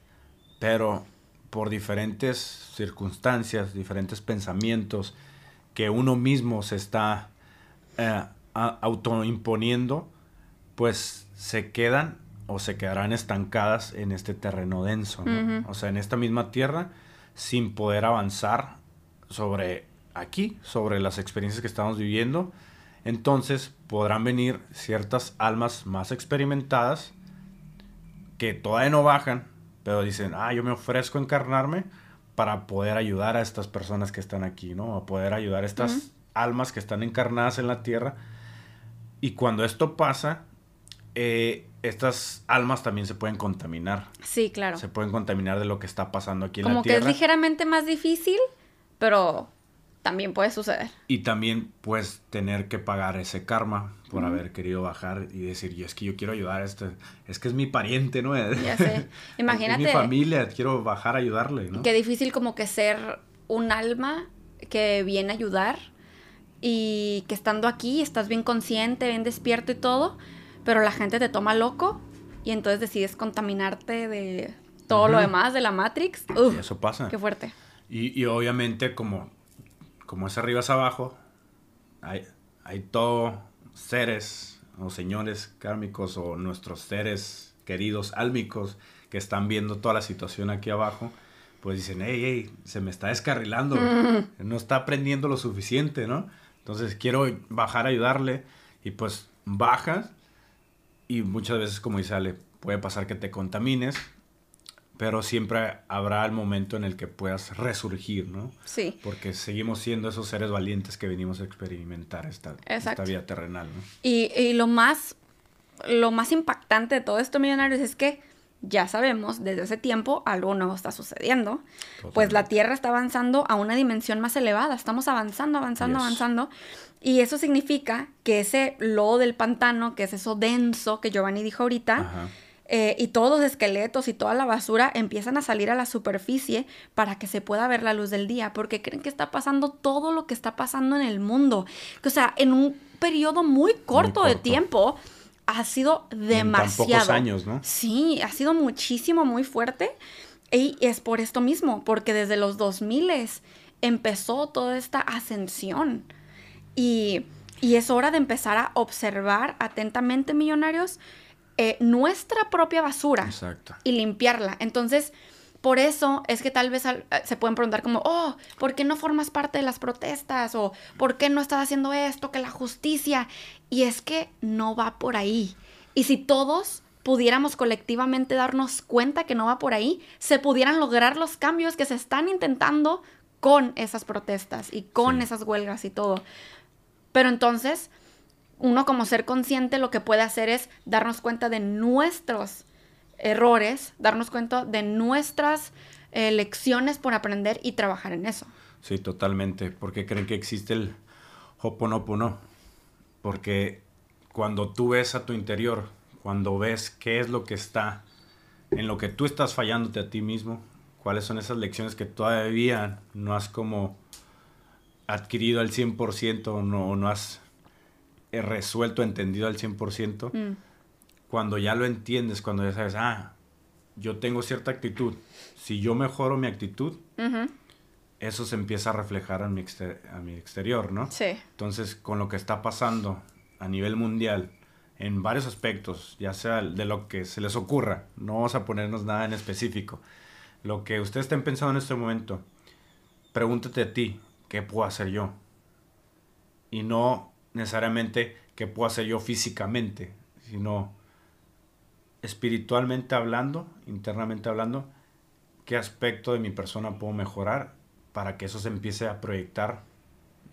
pero por diferentes circunstancias, diferentes pensamientos que uno mismo se está eh, autoimponiendo, pues se quedan o se quedarán estancadas en este terreno denso, o sea, en esta misma tierra, sin poder avanzar sobre aquí, sobre las experiencias que estamos viviendo. Entonces podrán venir ciertas almas más experimentadas que todavía no bajan, pero dicen, ah, yo me ofrezco a encarnarme para poder ayudar a estas personas que están aquí, ¿no? A poder ayudar a estas almas que están encarnadas en la tierra. Y cuando esto pasa, eh, estas almas también se pueden contaminar. Sí, claro. Se pueden contaminar de lo que está pasando aquí en Como la que es tierra. ligeramente más difícil, pero también puede suceder. Y también pues tener que pagar ese karma por haber querido bajar y decir, y es que yo quiero ayudar a este, es que es mi pariente, ¿no? Ya sé. Es Imagínate. mi familia, quiero bajar a ayudarle, ¿no? Qué difícil como que ser un alma que viene a ayudar y que estando aquí estás bien consciente, bien despierto y todo, pero la gente te toma loco y entonces decides contaminarte de todo lo demás de la Matrix. Uf, Y eso pasa. qué fuerte. Y, y obviamente como, como es arriba es abajo, hay, hay todo seres o señores kármicos o nuestros seres queridos álmicos que están viendo toda la situación aquí abajo, pues dicen, hey, hey, se me está descarrilando, no está aprendiendo lo suficiente, ¿no? Entonces quiero bajar a ayudarle y pues bajas y muchas veces, como dice Ale, puede pasar que te contamines, pero siempre habrá el momento en el que puedas resurgir, ¿no? Sí. Porque seguimos siendo esos seres valientes que venimos a experimentar esta, esta vida terrenal, ¿no? Y, y lo más lo más impactante de todo esto, millonarios, es que ya sabemos desde ese tiempo algo nuevo está sucediendo. Pues la Totalmente. Tierra está avanzando a una dimensión más elevada. Estamos avanzando, avanzando, Yes. avanzando. Y eso significa que ese lodo del pantano, que es eso denso que Giovanni dijo ahorita, Ajá. Eh, y todos los esqueletos y toda la basura empiezan a salir a la superficie para que se pueda ver la luz del día, porque creen que está pasando todo lo que está pasando en el mundo. O sea, en un periodo muy corto, de corto. tiempo ha sido En tan demasiado. pocos años, ¿no? Sí, ha sido muchísimo, muy fuerte. Y es por esto mismo, porque desde los 2000 empezó toda esta ascensión. Y, y es hora de empezar a observar atentamente, millonarios, eh, nuestra propia basura Exacto. y limpiarla. Entonces, por eso es que tal vez al- eh, se pueden preguntar como, oh, ¿por qué no formas parte de las protestas? O ¿por qué no estás haciendo esto? Que la justicia. Y es que no va por ahí. Y si todos pudiéramos colectivamente darnos cuenta que no va por ahí, se pudieran lograr los cambios que se están intentando con esas protestas y con Sí. esas huelgas y todo. Pero entonces, uno como ser consciente lo que puede hacer es darnos cuenta de nuestros errores, darnos cuenta de nuestras eh, lecciones por aprender y trabajar en eso. Sí, totalmente. Porque creen que existe el Hoponopono. Porque cuando tú ves a tu interior, cuando ves qué es lo que está, en lo que tú estás fallándote a ti mismo, cuáles son esas lecciones que todavía no has como adquirido al 100% o no, no has resuelto, entendido al 100%, Mm. cuando ya lo entiendes, cuando ya sabes, ah, yo tengo cierta actitud, si yo mejoro mi actitud, eso se empieza a reflejar a mi, exter- a mi exterior, ¿no? Sí. Entonces, con lo que está pasando a nivel mundial, en varios aspectos, ya sea de lo que se les ocurra, no vamos a ponernos nada en específico. Lo que ustedes estén pensando en este momento, pregúntate a ti, ¿qué puedo hacer yo? Y no necesariamente qué puedo hacer yo físicamente, sino espiritualmente hablando, internamente hablando, qué aspecto de mi persona puedo mejorar para que eso se empiece a proyectar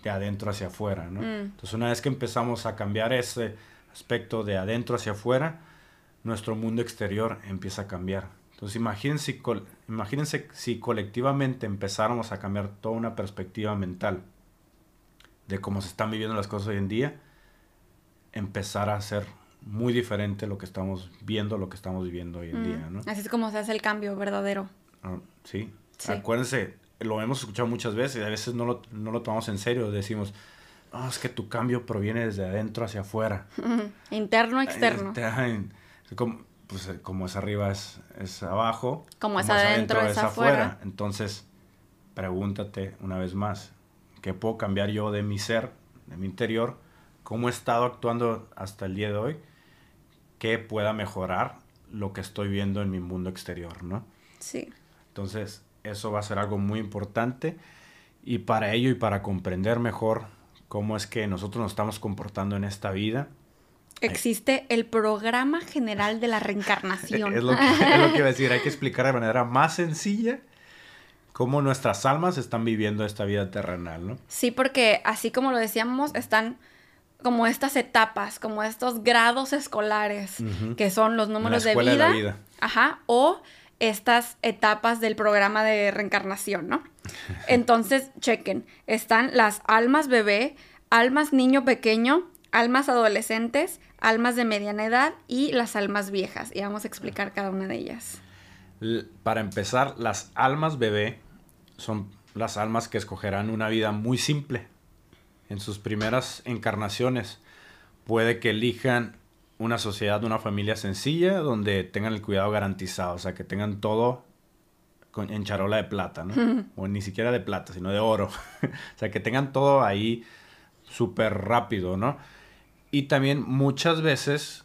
de adentro hacia afuera, ¿no? Mm. Entonces una vez que empezamos a cambiar ese aspecto de adentro hacia afuera, nuestro mundo exterior empieza a cambiar. Entonces imagínense, imagínense si colectivamente empezáramos a cambiar toda una perspectiva mental de cómo se están viviendo las cosas hoy en día, empezar a ser muy diferente lo que estamos viendo, lo que estamos viviendo hoy en Mm. día, ¿no? Así es como se hace el cambio verdadero. Ah, sí. Sí. Acuérdense, lo hemos escuchado muchas veces y a veces no lo, no lo tomamos en serio. Decimos, no, es que tu cambio proviene desde adentro hacia afuera. Interno, externo. Este, ay, como, pues, eh, como es arriba es, es abajo. Como es adentro, es afuera. Entonces, pregúntate una vez más, ¿qué puedo cambiar yo de mi ser, de mi interior? ¿Cómo he estado actuando hasta el día de hoy? ¿Qué pueda mejorar lo que estoy viendo en mi mundo exterior, no? Sí. Entonces, eso va a ser algo muy importante y para ello y para comprender mejor cómo es que nosotros nos estamos comportando en esta vida, Existe el programa general de la reencarnación. es lo, que, es lo que iba a decir, hay que explicar de manera más sencilla cómo nuestras almas están viviendo esta vida terrenal, ¿no? Sí, porque así como lo decíamos, están como estas etapas, como estos grados escolares, que son los números de de vida, la vida. Ajá, o estas etapas del programa de reencarnación, ¿no? Entonces, chequen, están las almas bebé, almas niño pequeño, almas adolescentes, almas de mediana edad y las almas viejas. Y vamos a explicar cada una de ellas. Para empezar, las almas bebé son las almas que escogerán una vida muy simple. En sus primeras encarnaciones puede que elijan una sociedad, una familia sencilla donde tengan el cuidado garantizado, o sea, que tengan todo con- en charola de plata, ¿no? O ni siquiera de plata, sino de oro. o sea, que tengan todo ahí súper rápido, ¿no? Y también muchas veces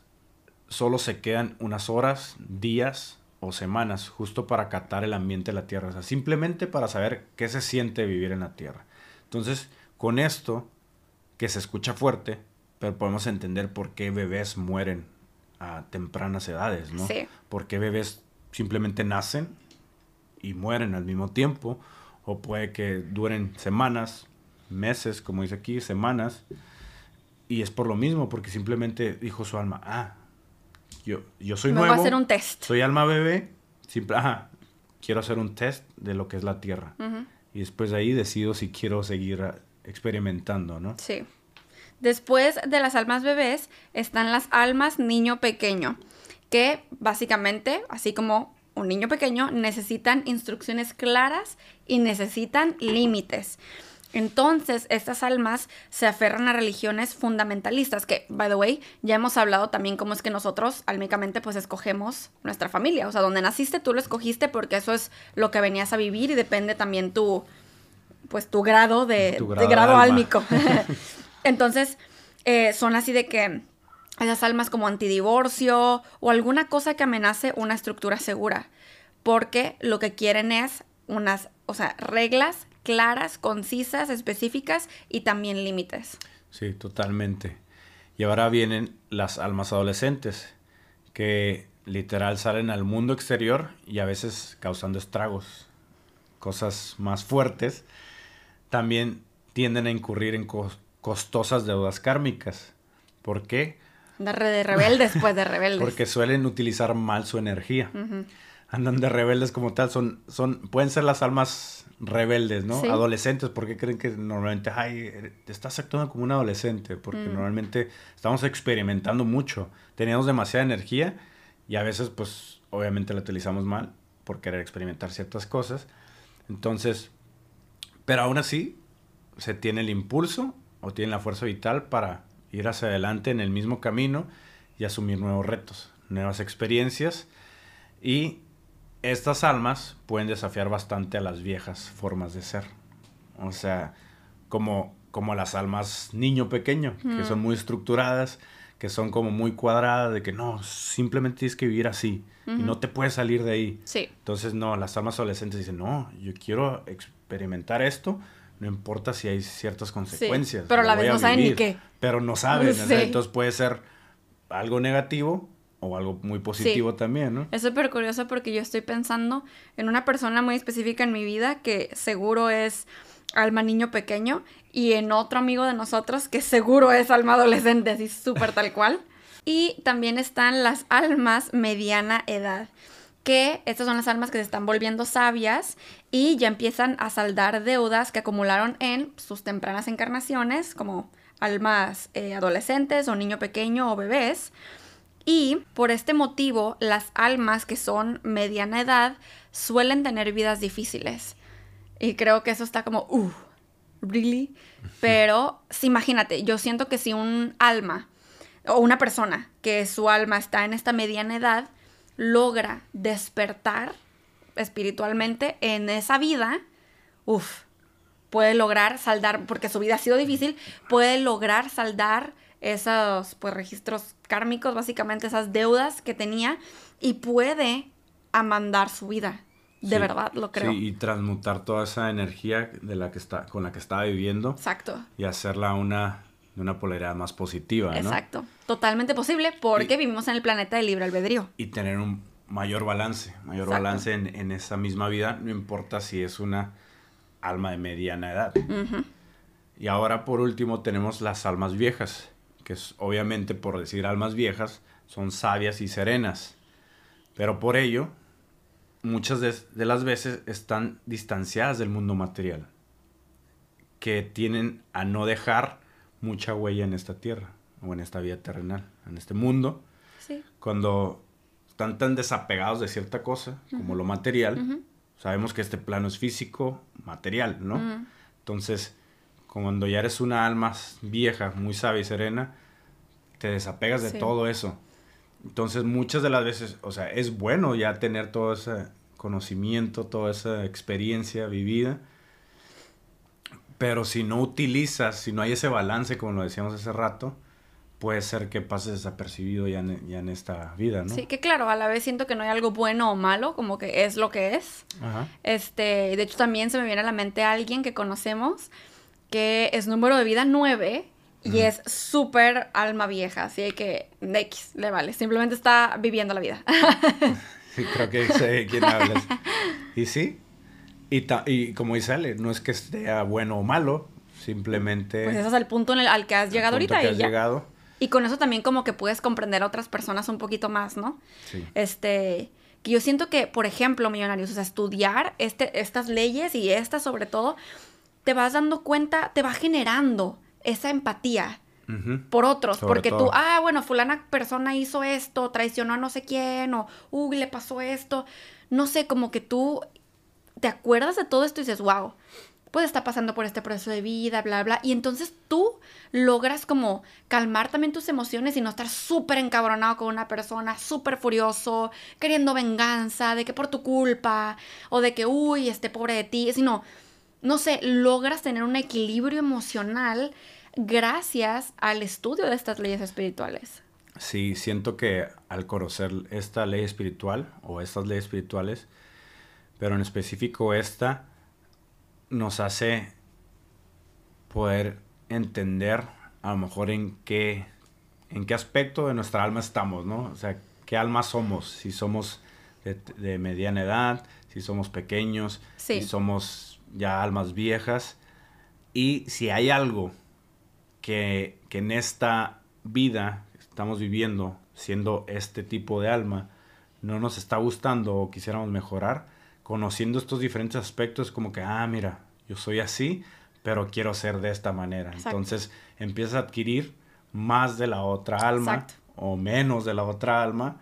solo se quedan unas horas, días o semanas justo para catar el ambiente de la Tierra. O sea, simplemente para saber qué se siente vivir en la Tierra. Entonces, con esto, que se escucha fuerte, pero podemos entender por qué bebés mueren a tempranas edades, ¿no? Sí. Por qué bebés simplemente nacen y mueren al mismo tiempo, o puede que duren semanas, meses, como dice aquí, semanas, y es por lo mismo, porque simplemente dijo su alma, ah, yo, yo soy Me voy nuevo, a hacer un test. soy alma bebé, simple, ajá, quiero hacer un test de lo que es la Tierra. Y después de ahí decido si quiero seguir ah, experimentando, ¿no? Sí. Después de las almas bebés están las almas niño pequeño, que básicamente, así como un niño pequeño, necesitan instrucciones claras y necesitan límites. Entonces, estas almas se aferran a religiones fundamentalistas, que, by the way, ya hemos hablado también cómo es que nosotros, álmicamente, pues escogemos nuestra familia. O sea, donde naciste, tú lo escogiste porque eso es lo que venías a vivir y depende también tu, pues, tu grado de, Tu grado grado, de alma. álmico. Entonces, eh, son así de que esas almas como antidivorcio o alguna cosa que amenace una estructura segura. Porque lo que quieren es unas, o sea, reglas claras, concisas, específicas y también límites. Sí, totalmente. Y ahora vienen las almas adolescentes, que literal salen al mundo exterior y a veces causando estragos, cosas más fuertes. También tienden a incurrir en cos- costosas deudas kármicas. ¿Por qué? De, re- de rebeldes, pues de rebeldes. Porque suelen utilizar mal su energía. Andan de rebeldes como tal, son, son, pueden ser las almas rebeldes, ¿no? Sí. Adolescentes, porque creen que normalmente, ay, te estás actuando como un adolescente, porque Mm. normalmente estamos experimentando mucho, tenemos demasiada energía y a veces, pues, obviamente la utilizamos mal por querer experimentar ciertas cosas. Entonces, pero aún así, se tiene el impulso o tiene la fuerza vital para ir hacia adelante en el mismo camino y asumir nuevos retos, nuevas experiencias y estas almas pueden desafiar bastante a las viejas formas de ser. O sea, como, como las almas niño pequeño, que son muy estructuradas, que son como muy cuadradas, de que no, simplemente tienes que vivir así y no te puedes salir de ahí. Sí. Entonces, no, las almas adolescentes dicen, no, yo quiero experimentar esto, no importa si hay ciertas consecuencias. pero a la vez no saben ni vivir". qué. Pero no saben, Sí. entonces puede ser algo negativo o algo muy positivo también, ¿no? Es súper curioso porque yo estoy pensando en una persona muy específica en mi vida que seguro es alma niño pequeño y en otro amigo de nosotros que seguro es alma adolescente, así súper tal cual. Y también están las almas mediana edad, que estas son las almas que se están volviendo sabias y ya empiezan a saldar deudas que acumularon en sus tempranas encarnaciones, como almas eh, adolescentes o niño pequeño o bebés. Y por este motivo, las almas que son mediana edad suelen tener vidas difíciles. Y creo que eso está como, uh, really. Pero sí, imagínate, yo siento que si un alma o una persona que su alma está en esta mediana edad logra despertar espiritualmente en esa vida, uff, puede lograr saldar, porque su vida ha sido difícil, puede lograr saldar esos pues registros kármicos, básicamente esas deudas que tenía y puede amandar su vida. De Sí, verdad, lo creo. Sí, y transmutar toda esa energía de la que está, con la que estaba viviendo Exacto. y hacerla una, una polaridad más positiva, ¿no? Exacto. Totalmente posible porque Y- vivimos en el planeta del libre albedrío. Y tener un mayor balance, mayor Exacto. balance en, en esa misma vida, no importa si es una alma de mediana edad. Y ahora por último tenemos las almas viejas, que es obviamente por decir almas viejas, son sabias y serenas. Pero por ello, muchas de, de las veces están distanciadas del mundo material, que tienen a no dejar mucha huella en esta tierra o en esta vida terrenal, en este mundo, Sí. cuando están tan desapegados de cierta cosa como lo material, sabemos que este plano es físico, material, ¿no? Entonces, cuando ya eres una alma vieja, muy sabia y serena, te desapegas de Sí. todo eso. Entonces, muchas de las veces, o sea, es bueno ya tener todo ese conocimiento, toda esa experiencia vivida, pero si no utilizas, si no hay ese balance, como lo decíamos hace rato, puede ser que pases desapercibido ya en, ya en esta vida, ¿no? Sí, que claro, a la vez siento que no hay algo bueno o malo, como que es lo que es. Ajá. Este, de hecho también se me viene a la mente alguien que conocemos que es número de vida 9 y es súper alma vieja, así que X le vale, simplemente está viviendo la vida. Sí, creo que sé de quién hablas. Y sí, y, ta- y como dice Ale, no es que sea bueno o malo, simplemente pues ese es el punto en el- al que has llegado ahorita que y has ya. llegado. Y con eso también como que puedes comprender a otras personas un poquito más, ¿no? Sí. Este, que yo siento que, por ejemplo, millonarios, o sea, estudiar este, estas leyes y estas sobre todo, te vas dando cuenta, te va generando esa empatía por otros, Sobre porque tú, ah, bueno, fulana persona hizo esto, traicionó a no sé quién, o, uh, le pasó esto, no sé, como que tú te acuerdas de todo esto y dices, wow, pues está pasando por este proceso de vida, bla, bla, y entonces tú logras como calmar también tus emociones y no estar súper encabronado con una persona, súper furioso, queriendo venganza, de que por tu culpa, o de que, uy, este pobre de ti, sino, no sé, logras tener un equilibrio emocional gracias al estudio de estas leyes espirituales. Sí, siento que al conocer esta ley espiritual o estas leyes espirituales, pero en específico esta, nos hace poder entender a lo mejor en qué, en qué aspecto de nuestra alma estamos, ¿no? O sea, qué alma somos, si somos de, de mediana edad, si somos pequeños, Sí. si somos ya almas viejas, y si hay algo que, que en esta vida que estamos viviendo, siendo este tipo de alma, no nos está gustando o quisiéramos mejorar, conociendo estos diferentes aspectos, como que, ah, mira, yo soy así, pero quiero ser de esta manera. Entonces empiezas a adquirir más de la otra alma o menos de la otra alma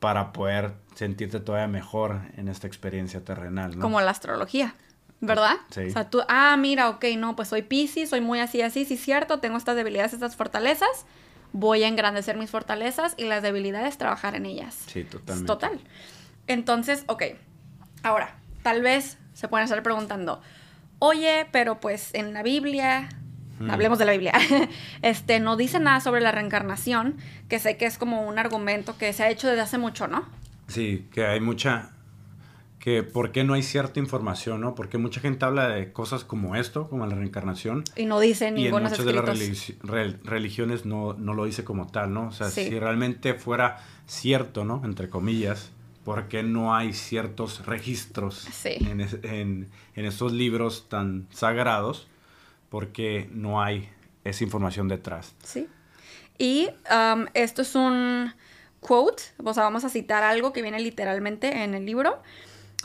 para poder sentirte todavía mejor en esta experiencia terrenal. ¿no? Como la astrología. ¿Verdad? Sí. O sea, tú, ah, mira, ok, no, pues soy Pisces, soy muy así, así, sí, cierto, tengo estas debilidades, estas fortalezas, voy a engrandecer mis fortalezas y las debilidades, trabajar en ellas. Sí, totalmente. Total. Entonces, ok, ahora, tal vez se pueden estar preguntando, oye, pero pues en la Biblia, hmm. hablemos de la Biblia, este, no dice nada sobre la reencarnación, que sé que es como un argumento que se ha hecho desde hace mucho, ¿no? Sí, que hay mucha, que por qué no hay cierta información, ¿no? Porque mucha gente habla de cosas como esto, como la reencarnación. Y no dice ninguna Y muchas de las religiones no, no, lo dice como tal, ¿no? O sea, si realmente fuera cierto, ¿no? Entre comillas, ¿por qué no hay ciertos registros en, en, en, estos libros tan sagrados? Porque no hay esa información detrás. Sí. Y um, esto es un quote, o sea, vamos a citar algo que viene literalmente en el libro.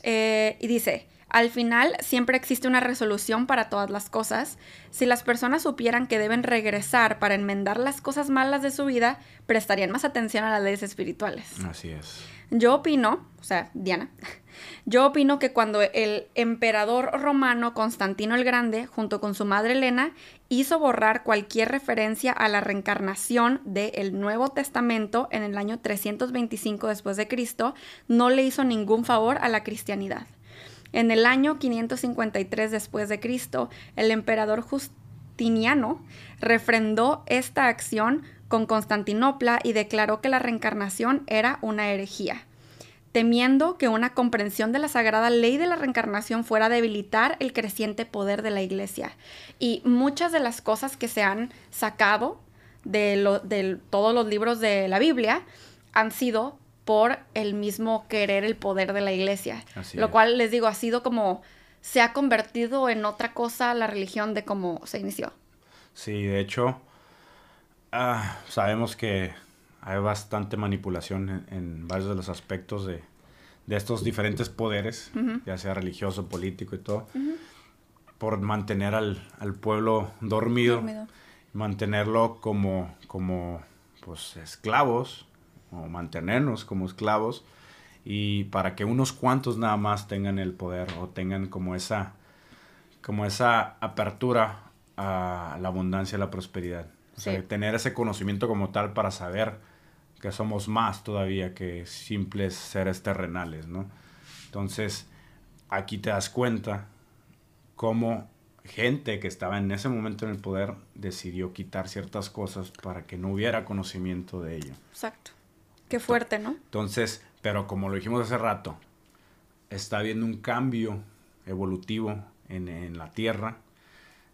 Eh, y dice, al final siempre existe una resolución para todas las cosas. Si las personas supieran que deben regresar para enmendar las cosas malas de su vida, prestarían más atención a las leyes espirituales. Así es. Yo opino, o sea, Diana, yo opino que cuando el emperador romano Constantino el Grande, junto con su madre Elena, hizo borrar cualquier referencia a la reencarnación del Nuevo Testamento en el año 325 después de Cristo, no le hizo ningún favor a la cristianidad. En el año 553 después de Cristo, el emperador Justiniano refrendó esta acción con Constantinopla y declaró que la reencarnación era una herejía temiendo que una comprensión de la sagrada ley de la reencarnación fuera a debilitar el creciente poder de la iglesia. Y muchas de las cosas que se han sacado de, todos los libros de la Biblia han sido por el mismo querer el poder de la iglesia. lo cual les digo, ha sido como se ha convertido en otra cosa la religión de cómo se inició. Sí, de hecho, ah, sabemos que hay bastante manipulación en, varios de los aspectos de, estos diferentes poderes, ya sea religioso, político y todo, por mantener al, pueblo dormido, mantenerlo como, como pues, esclavos, o mantenernos como esclavos, y para que unos cuantos nada más tengan el poder o tengan como esa, como esa apertura a la abundancia y la prosperidad. O sea, tener ese conocimiento como tal para saber que somos más todavía que simples seres terrenales, ¿no? Entonces, aquí te das cuenta cómo gente que estaba en ese momento en el poder decidió quitar ciertas cosas para que no hubiera conocimiento de ello. Exacto. Qué fuerte, ¿no? Entonces, pero como lo dijimos hace rato, está habiendo un cambio evolutivo en, en la Tierra,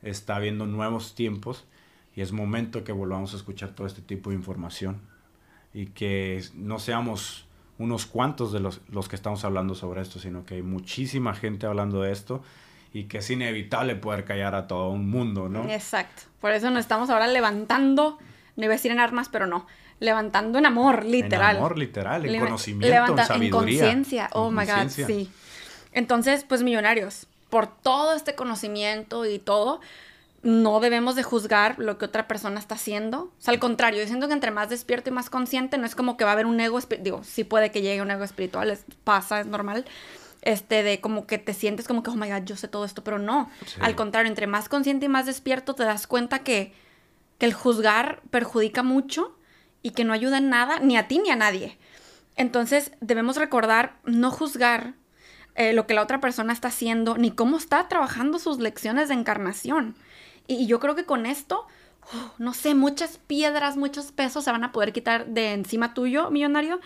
está habiendo nuevos tiempos y es momento que volvamos a escuchar todo este tipo de información y que no seamos unos cuantos de los, los que estamos hablando sobre esto, sino que hay muchísima gente hablando de esto y que es inevitable poder callar a todo un mundo, ¿no? Exacto. Por eso nos estamos ahora levantando, no iba a decir en armas, pero no, levantando en amor, literal. En amor, literal, en conocimiento, en sabiduría. En conciencia, oh my God, sí. Entonces, pues millonarios, por todo este conocimiento y todo, no debemos de juzgar lo que otra persona está haciendo. O sea, al contrario, yo siento que entre más despierto y más consciente, no es como que va a haber un ego espiritual. Digo, sí puede que llegue un ego espiritual, pasa, es normal. Este, de como que te sientes como que, oh my god, yo sé todo esto, pero no. Al contrario, entre más consciente y más despierto, te das cuenta que, que el juzgar perjudica mucho y que no ayuda en nada, ni a ti ni a nadie. Entonces, debemos recordar no juzgar eh, lo que la otra persona está haciendo, ni cómo está trabajando sus lecciones de encarnación. Y yo creo que con esto, oh, no sé, muchas piedras, muchos pesos se van a poder quitar de encima tuyo, millonario,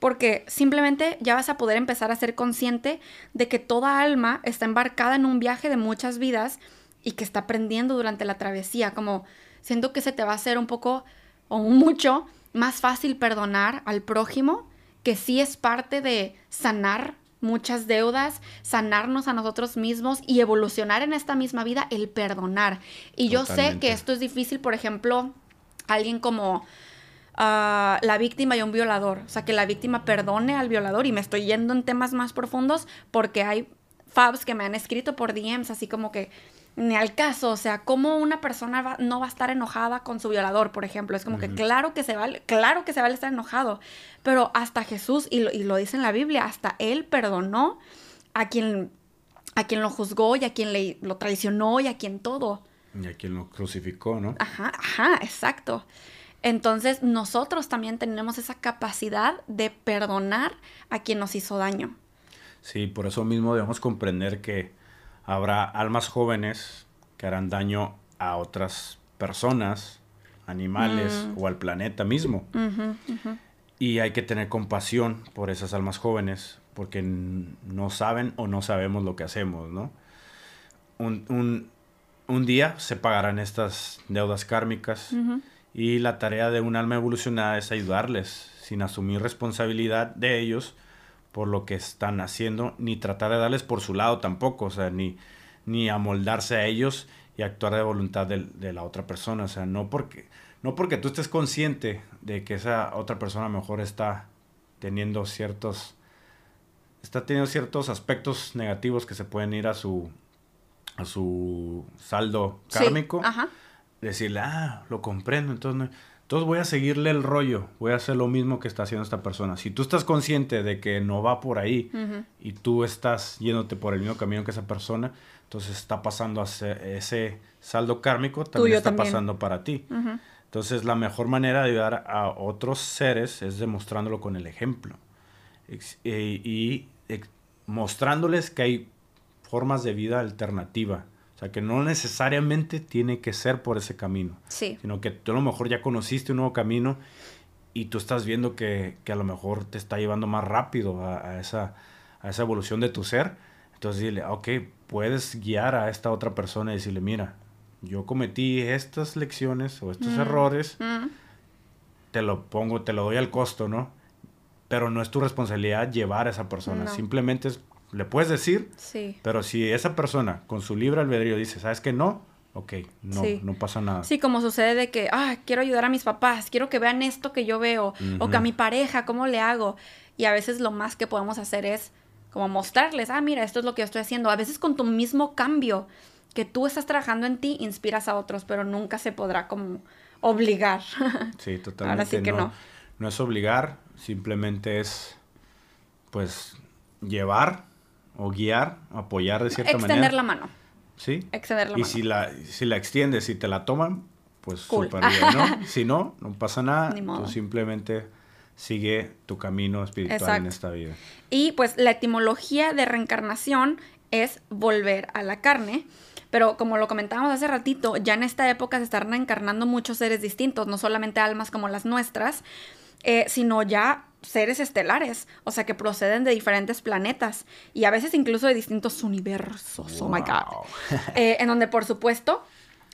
porque simplemente ya vas a poder empezar a ser consciente de que toda alma está embarcada en un viaje de muchas vidas y que está aprendiendo durante la travesía, como siento que se te va a hacer un poco o mucho más fácil perdonar al prójimo, que sí es parte de sanar muchas deudas, sanarnos a nosotros mismos y evolucionar en esta misma vida, el perdonar. Y yo sé que esto es difícil, por ejemplo, alguien como ah, la víctima y un violador. O sea, que la víctima perdone al violador y me estoy yendo en temas más profundos porque hay fabs que me han escrito por DMs, así como que ni al caso, o sea, cómo una persona no va a estar enojada con su violador, por ejemplo. Es como que claro que se vale, claro que se vale estar enojado, pero hasta Jesús, y lo, y lo dice en la Biblia, hasta Él perdonó a quien, a quien lo juzgó y a quien le, lo traicionó y a quien todo. Y a quien lo crucificó, ¿no? Ajá, ajá, exacto. Entonces nosotros también tenemos esa capacidad de perdonar a quien nos hizo daño. Sí, por eso mismo debemos comprender que habrá almas jóvenes que harán daño a otras personas, animales Mm. o al planeta mismo. Y hay que tener compasión por esas almas jóvenes porque no saben o no sabemos lo que hacemos, ¿no? Un, un- un día se pagarán estas deudas kármicas y la tarea de un alma evolucionada es ayudarles sin asumir responsabilidad de ellos por lo que están haciendo, ni tratar de darles por su lado tampoco, o sea, ni, ni amoldarse a ellos y actuar de voluntad de, la otra persona, o sea, no porque, no porque tú estés consciente de que esa otra persona mejor está teniendo ciertos, está teniendo ciertos aspectos negativos que se pueden ir a su, a su saldo Sí, kármico, Ajá. decirle, ah, lo comprendo, entonces, no- entonces voy a seguirle el rollo, voy a hacer lo mismo que está haciendo esta persona. Si tú estás consciente de que no va por ahí y tú estás yéndote por el mismo camino que esa persona, entonces está pasando a ese saldo kármico, también Tuyo está también. pasando para ti. Entonces la mejor manera de ayudar a otros seres es demostrándolo con el ejemplo Ex- e- y, ex- mostrándoles que hay formas de vida alternativa. O sea, que no necesariamente tiene que ser por ese camino, Sí. sino que tú a lo mejor ya conociste un nuevo camino y tú estás viendo que, que a lo mejor te está llevando más rápido a, a esa, a esa evolución de tu ser. Entonces dile, ok, puedes guiar a esta otra persona y decirle, mira, yo cometí estas lecciones o estos Mm. errores, Mm. te lo pongo, te lo doy al costo, ¿no? Pero no es tu responsabilidad llevar a esa persona. No. Simplemente es- le puedes decir, Sí. pero si esa persona con su libre albedrío dice, ¿sabes que no? Ok, no, Sí. no pasa nada. Sí, como sucede de que, ah, quiero ayudar a mis papás, quiero que vean esto que yo veo, o que a mi pareja, ¿cómo le hago? Y a veces lo más que podemos hacer es como mostrarles, ah, mira, esto es lo que yo estoy haciendo. A veces con tu mismo cambio que tú estás trabajando en ti, inspiras a otros, pero nunca se podrá como obligar. Sí, totalmente. Ahora sí que no. No es obligar, simplemente es, pues, llevar o guiar, apoyar de cierta Extender manera. la mano, Sí. extender la Y mano. si la, si la extiendes y te la toman, pues Cool. súper bien, ¿no? si no, no pasa nada. Ni modo. Tú simplemente sigue tu camino espiritual en esta vida. Y pues la etimología de reencarnación es volver a la carne. Pero como lo comentábamos hace ratito, ya en esta época se están reencarnando muchos seres distintos, no solamente almas como las nuestras, eh, sino ya seres estelares, o sea, que proceden de diferentes planetas y a veces incluso de distintos universos. Oh my God. Wow. Eh, en donde, por supuesto,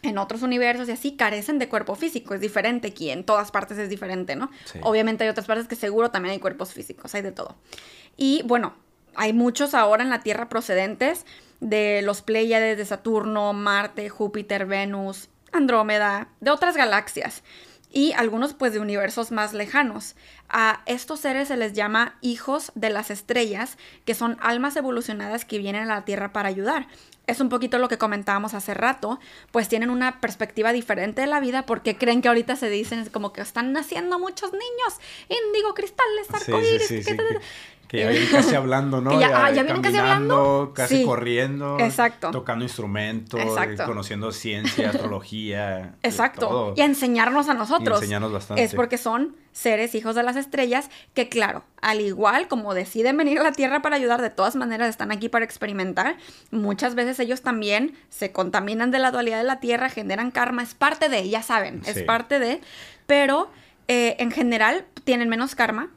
en otros universos y así carecen de cuerpo físico. Es diferente aquí, en todas partes es diferente, ¿no? Sí. Obviamente hay otras partes que seguro también hay cuerpos físicos, hay de todo. Y bueno, hay muchos ahora en la Tierra procedentes de los Pléyades de Saturno, Marte, Júpiter, Venus, Andrómeda, de otras galaxias. Y algunos pues de universos más lejanos. A estos seres se les llama hijos de las estrellas, que son almas evolucionadas que vienen a la Tierra para ayudar. Es un poquito lo que comentábamos hace rato, pues tienen una perspectiva diferente de la vida porque creen que ahorita se dicen como que están naciendo muchos niños, índigo, cristales, sí, arcoíris. sí, que, ya vienen casi hablando, ¿no? Que ya- ah, ya vienen casi hablando. Casi Sí. corriendo. Exacto. Tocando instrumentos, Exacto. conociendo ciencia, astrología. Exacto. todo. Y a enseñarnos a nosotros. Y enseñarnos bastante. Es porque son seres hijos de las estrellas que, claro, al igual como deciden venir a la Tierra para ayudar, de todas maneras están aquí para experimentar. Muchas veces ellos también se contaminan de la dualidad de la Tierra, generan karma. Es parte de, ya saben, es parte de. Pero eh, en general tienen menos karma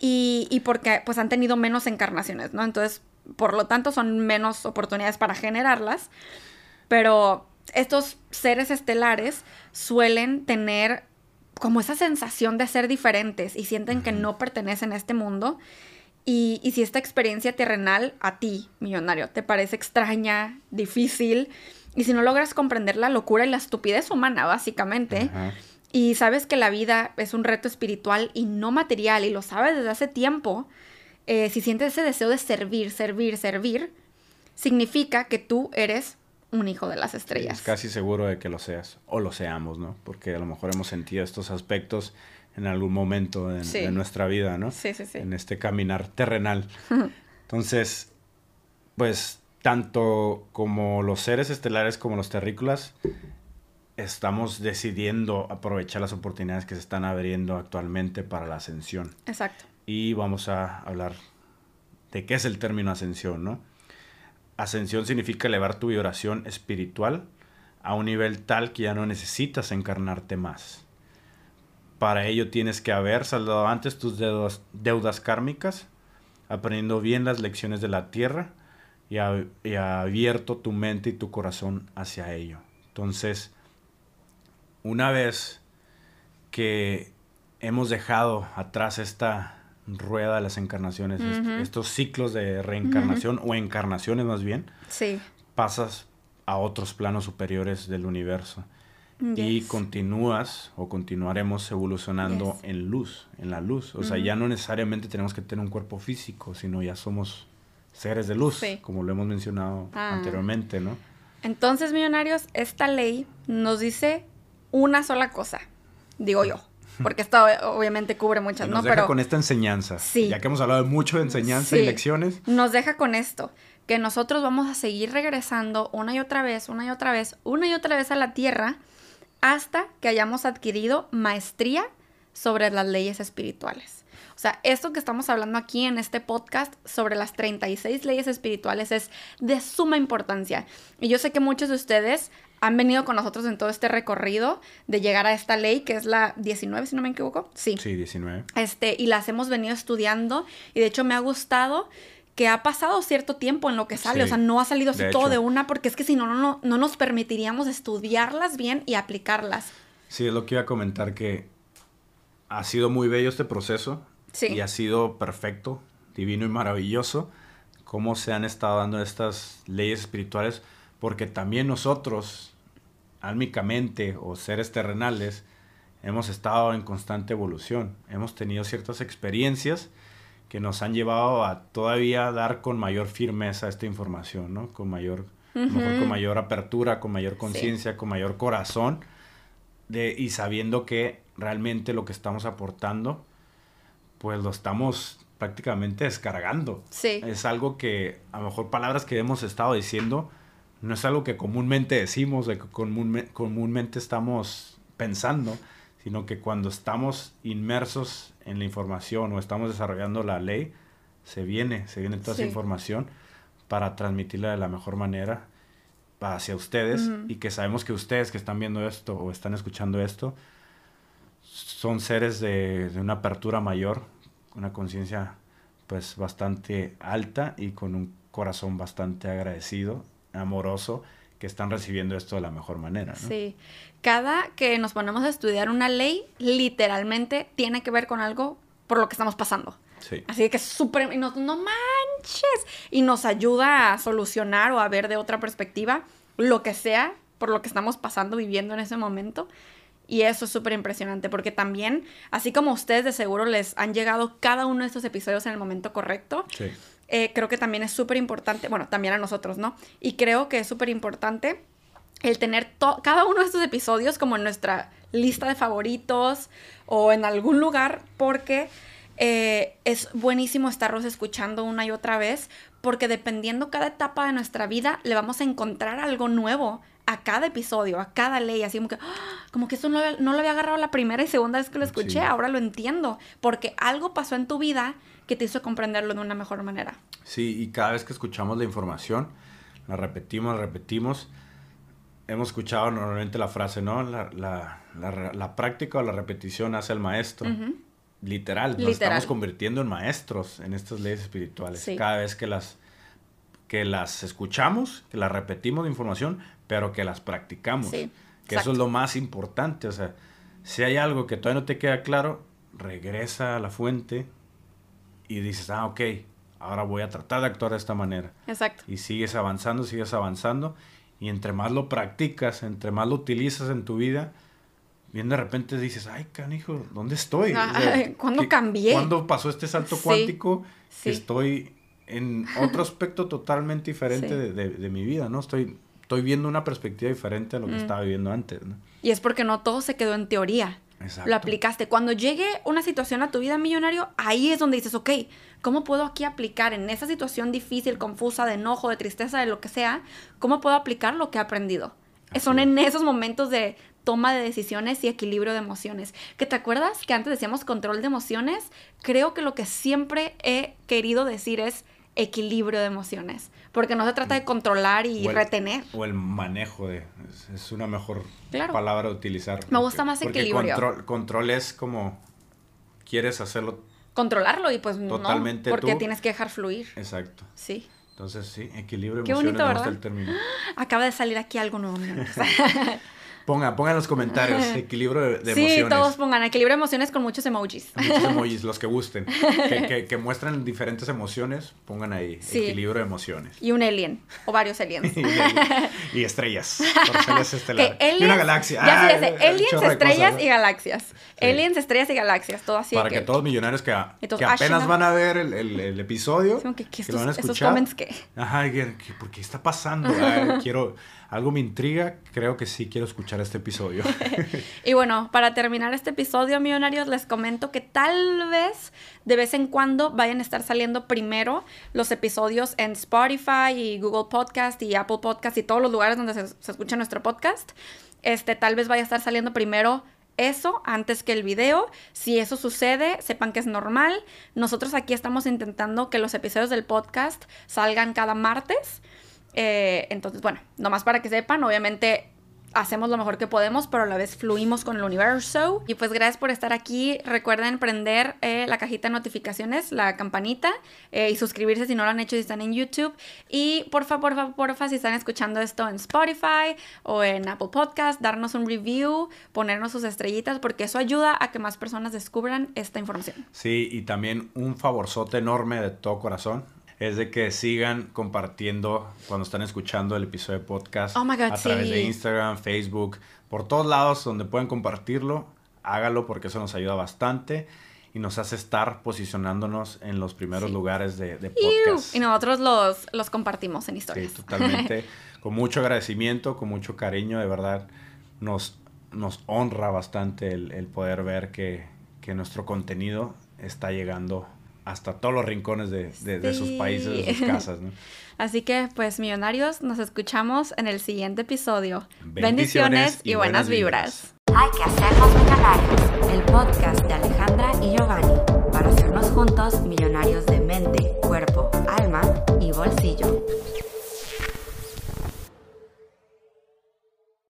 y, y porque pues han tenido menos encarnaciones, ¿no? Entonces, por lo tanto, son menos oportunidades para generarlas. Pero estos seres estelares suelen tener como esa sensación de ser diferentes y sienten que no pertenecen a este mundo. Y, y si esta experiencia terrenal a ti, millonario, te parece extraña, difícil, y si no logras comprender la locura y la estupidez humana, básicamente. Y sabes que la vida es un reto espiritual y no material y lo sabes desde hace tiempo, eh, si sientes ese deseo de servir, servir, servir, significa que tú eres un hijo de las estrellas. Es casi seguro de que lo seas o lo seamos, ¿no? Porque a lo mejor hemos sentido estos aspectos en algún momento de, nuestra vida, ¿no? Sí, sí, sí. En este caminar terrenal. Entonces, pues tanto como los seres estelares como los terrícolas, estamos decidiendo aprovechar las oportunidades que se están abriendo actualmente para la ascensión. Exacto. Y vamos a hablar de qué es el término ascensión, ¿no? Ascensión significa elevar tu vibración espiritual a un nivel tal que ya no necesitas encarnarte más. Para ello tienes que haber saldado antes tus deudas kármicas, aprendiendo bien las lecciones de la tierra y, y abierto tu mente y tu corazón hacia ello. Entonces, una vez que hemos dejado atrás esta rueda de las encarnaciones, estos ciclos de reencarnación o encarnaciones más bien, sí. pasas a otros planos superiores del universo. Y continúas o continuaremos evolucionando en luz, en la luz. O sea, ya no necesariamente tenemos que tener un cuerpo físico, sino ya somos seres de luz, como lo hemos mencionado ah. anteriormente, ¿no? Entonces, millonarios, esta ley nos dice una sola cosa, digo yo. Porque esto obviamente cubre muchas, nos Deja con esta enseñanza. Sí. Ya que hemos hablado mucho de enseñanza y lecciones. Nos deja con esto, que nosotros vamos a seguir regresando una y otra vez, una y otra vez, una y otra vez a la tierra hasta que hayamos adquirido maestría sobre las leyes espirituales. O sea, esto que estamos hablando aquí en este podcast sobre las 36 leyes espirituales es de suma importancia. Y yo sé que muchos de ustedes han venido con nosotros en todo este recorrido de llegar a esta ley, que es la 19, si no me equivoco. Sí. Sí, 19. Este, y las hemos venido estudiando y de hecho me ha gustado que ha pasado cierto tiempo en lo que sale, o sea, no ha salido así todo de una, porque es que si no, no, no nos permitiríamos estudiarlas bien y aplicarlas. Sí, es lo que iba a comentar, que ha sido muy bello este proceso sí. y ha sido perfecto, divino y maravilloso, cómo se han estado dando estas leyes espirituales, porque también nosotros álmicamente o seres terrenales, hemos estado en constante evolución. Hemos tenido ciertas experiencias que nos han llevado a todavía dar con mayor firmeza esta información, ¿no? Con mayor, con mayor apertura, con mayor conciencia, con mayor corazón, de, y sabiendo que realmente lo que estamos aportando, pues lo estamos prácticamente descargando. Sí. Es algo que, a lo mejor palabras que hemos estado diciendo, no es algo que comúnmente decimos, de que comúnmente estamos pensando, sino que cuando estamos inmersos en la información o estamos desarrollando la ley, se viene, se viene toda esa información para transmitirla de la mejor manera hacia ustedes y que sabemos que ustedes que están viendo esto o están escuchando esto son seres de, de una apertura mayor, una conciencia pues bastante alta y con un corazón bastante agradecido amoroso que están recibiendo esto de la mejor manera. ¿no? Sí. Cada que nos ponemos a estudiar una ley, literalmente tiene que ver con algo por lo que estamos pasando. Sí. Así que es súper... No, no manches. Y nos ayuda a solucionar o a ver de otra perspectiva lo que sea por lo que estamos pasando, viviendo en ese momento. Y eso es súper impresionante porque también, así como ustedes de seguro les han llegado cada uno de estos episodios en el momento correcto, sí. Eh, creo que también es súper importante, bueno, también a nosotros, ¿no? Y creo que es súper importante el tener cada uno de estos episodios como en nuestra lista de favoritos o en algún lugar porque eh, es buenísimo estarlos escuchando una y otra vez porque dependiendo cada etapa de nuestra vida le vamos a encontrar algo nuevo a cada episodio, a cada ley, así como que, ¡ah! como que eso no, lo había agarrado la primera y segunda vez que lo escuché, ahora lo entiendo, porque algo pasó en tu vida que te hizo comprenderlo de una mejor manera. Sí, y cada vez que escuchamos la información, la repetimos, la repetimos. Hemos escuchado normalmente la frase, ¿no? La, la, la, práctica o la repetición hace el maestro. Literal, nos estamos convirtiendo en maestros en estas leyes espirituales. Cada vez que las, que las escuchamos, que las repetimos de información, pero que las practicamos. que eso es lo más importante. O sea, si hay algo que todavía no te queda claro, regresa a la fuente, y dices, ah, ok, ahora voy a tratar de actuar de esta manera. Exacto. Y sigues avanzando, sigues avanzando. Y entre más lo practicas, entre más lo utilizas en tu vida, bien de repente dices, ay, canijo, ¿dónde estoy? Ay, ¿Cuándo ¿qué- cambié? ¿Cuándo pasó este salto Sí, cuántico? sí. Estoy en otro aspecto totalmente diferente Sí. de, de- de mi vida, ¿no? Estoy, estoy viendo una perspectiva diferente a lo que Mm. estaba viviendo antes, ¿no? Y es porque no todo se quedó en teoría. Exacto. Lo aplicaste. Cuando llegue una situación a tu vida millonario, ahí es donde dices, ok, ¿cómo puedo aquí aplicar en esa situación difícil, confusa, de enojo, de tristeza, de lo que sea? ¿Cómo puedo aplicar lo que he aprendido? Así Son es. en esos momentos de toma de decisiones y equilibrio de emociones. ¿Que te acuerdas que antes decíamos control de emociones? Creo que lo que siempre he querido decir es equilibrio de emociones. Porque no se trata de controlar y O el- retener. O el manejo de... Es, es una mejor Claro. palabra a utilizar. Me gusta más equilibrio. Control, control es como... Quieres hacerlo... Controlarlo y pues Totalmente no, porque tú. tienes que dejar fluir. Exacto. Sí. Entonces, sí, equilibrio Qué emociones, bonito, me gusta ¿verdad? el término. Acaba de salir aquí algo nuevo. Pongan, pongan en los comentarios equilibrio de, de sí, emociones. todos pongan equilibrio de emociones con muchos emojis. Muchos emojis, los que gusten. Que, que, que muestran diferentes emociones, pongan ahí Sí. equilibrio de emociones. Y un alien, o varios aliens. y, y estrellas, corceles Que estelares. aliens, y una galaxia. Ya Ah, sí, aliens, estrellas cosas, y galaxias. Sí. Aliens, estrellas y galaxias, todo así. Para que, todos los millonarios que, que apenas van a ver el, el- el episodio, que, ¿qué que lo van a estos- estos escuchar. comments qué? Ajá, que, que, ¿por qué está pasando? Quiero, algo me intriga, creo que sí quiero escuchar este episodio. Y bueno, para terminar este episodio, millonarios, les comento que tal vez de vez en cuando vayan a estar saliendo primero los episodios en Spotify y Google Podcast y Apple Podcast y todos los lugares donde se, se escucha nuestro podcast. Este, tal vez vaya a estar saliendo primero eso antes que el video. Si eso sucede, sepan que es normal. Nosotros aquí estamos intentando que los episodios del podcast salgan cada martes. Eh, entonces, bueno, nomás para que sepan, obviamente hacemos lo mejor que podemos, pero a la vez fluimos con el universo. Y pues gracias por estar aquí. Recuerden prender eh, la cajita de notificaciones, la campanita, eh, y suscribirse si no lo han hecho y están en YouTube. Y porfa, porfa, porfa, si están escuchando esto en Spotify o en Apple Podcast, darnos un review, ponernos sus estrellitas, porque eso ayuda a que más personas descubran esta información. Sí, y también un favorzote enorme de todo corazón es de que sigan compartiendo cuando están escuchando el episodio de podcast Oh my God, a través sí. de Instagram, Facebook, por todos lados donde pueden compartirlo, hágalo porque eso nos ayuda bastante y nos hace estar posicionándonos en los primeros Sí. lugares de, podcast. Y nosotros los, los compartimos en Sí, historias. totalmente. con mucho agradecimiento, con mucho cariño, de verdad. Nos, nos honra bastante el, el poder ver que, que nuestro contenido está llegando hasta todos los rincones de, de- de sus países, de sus casas. ¿no? Así que, pues, millonarios, nos escuchamos en el siguiente episodio. Bendiciones y y buenas buenas vibras. vibras. Hay que hacernos millonarios, el podcast de Alejandra y Giovanni, para hacernos juntos millonarios de mente, cuerpo, alma y bolsillo.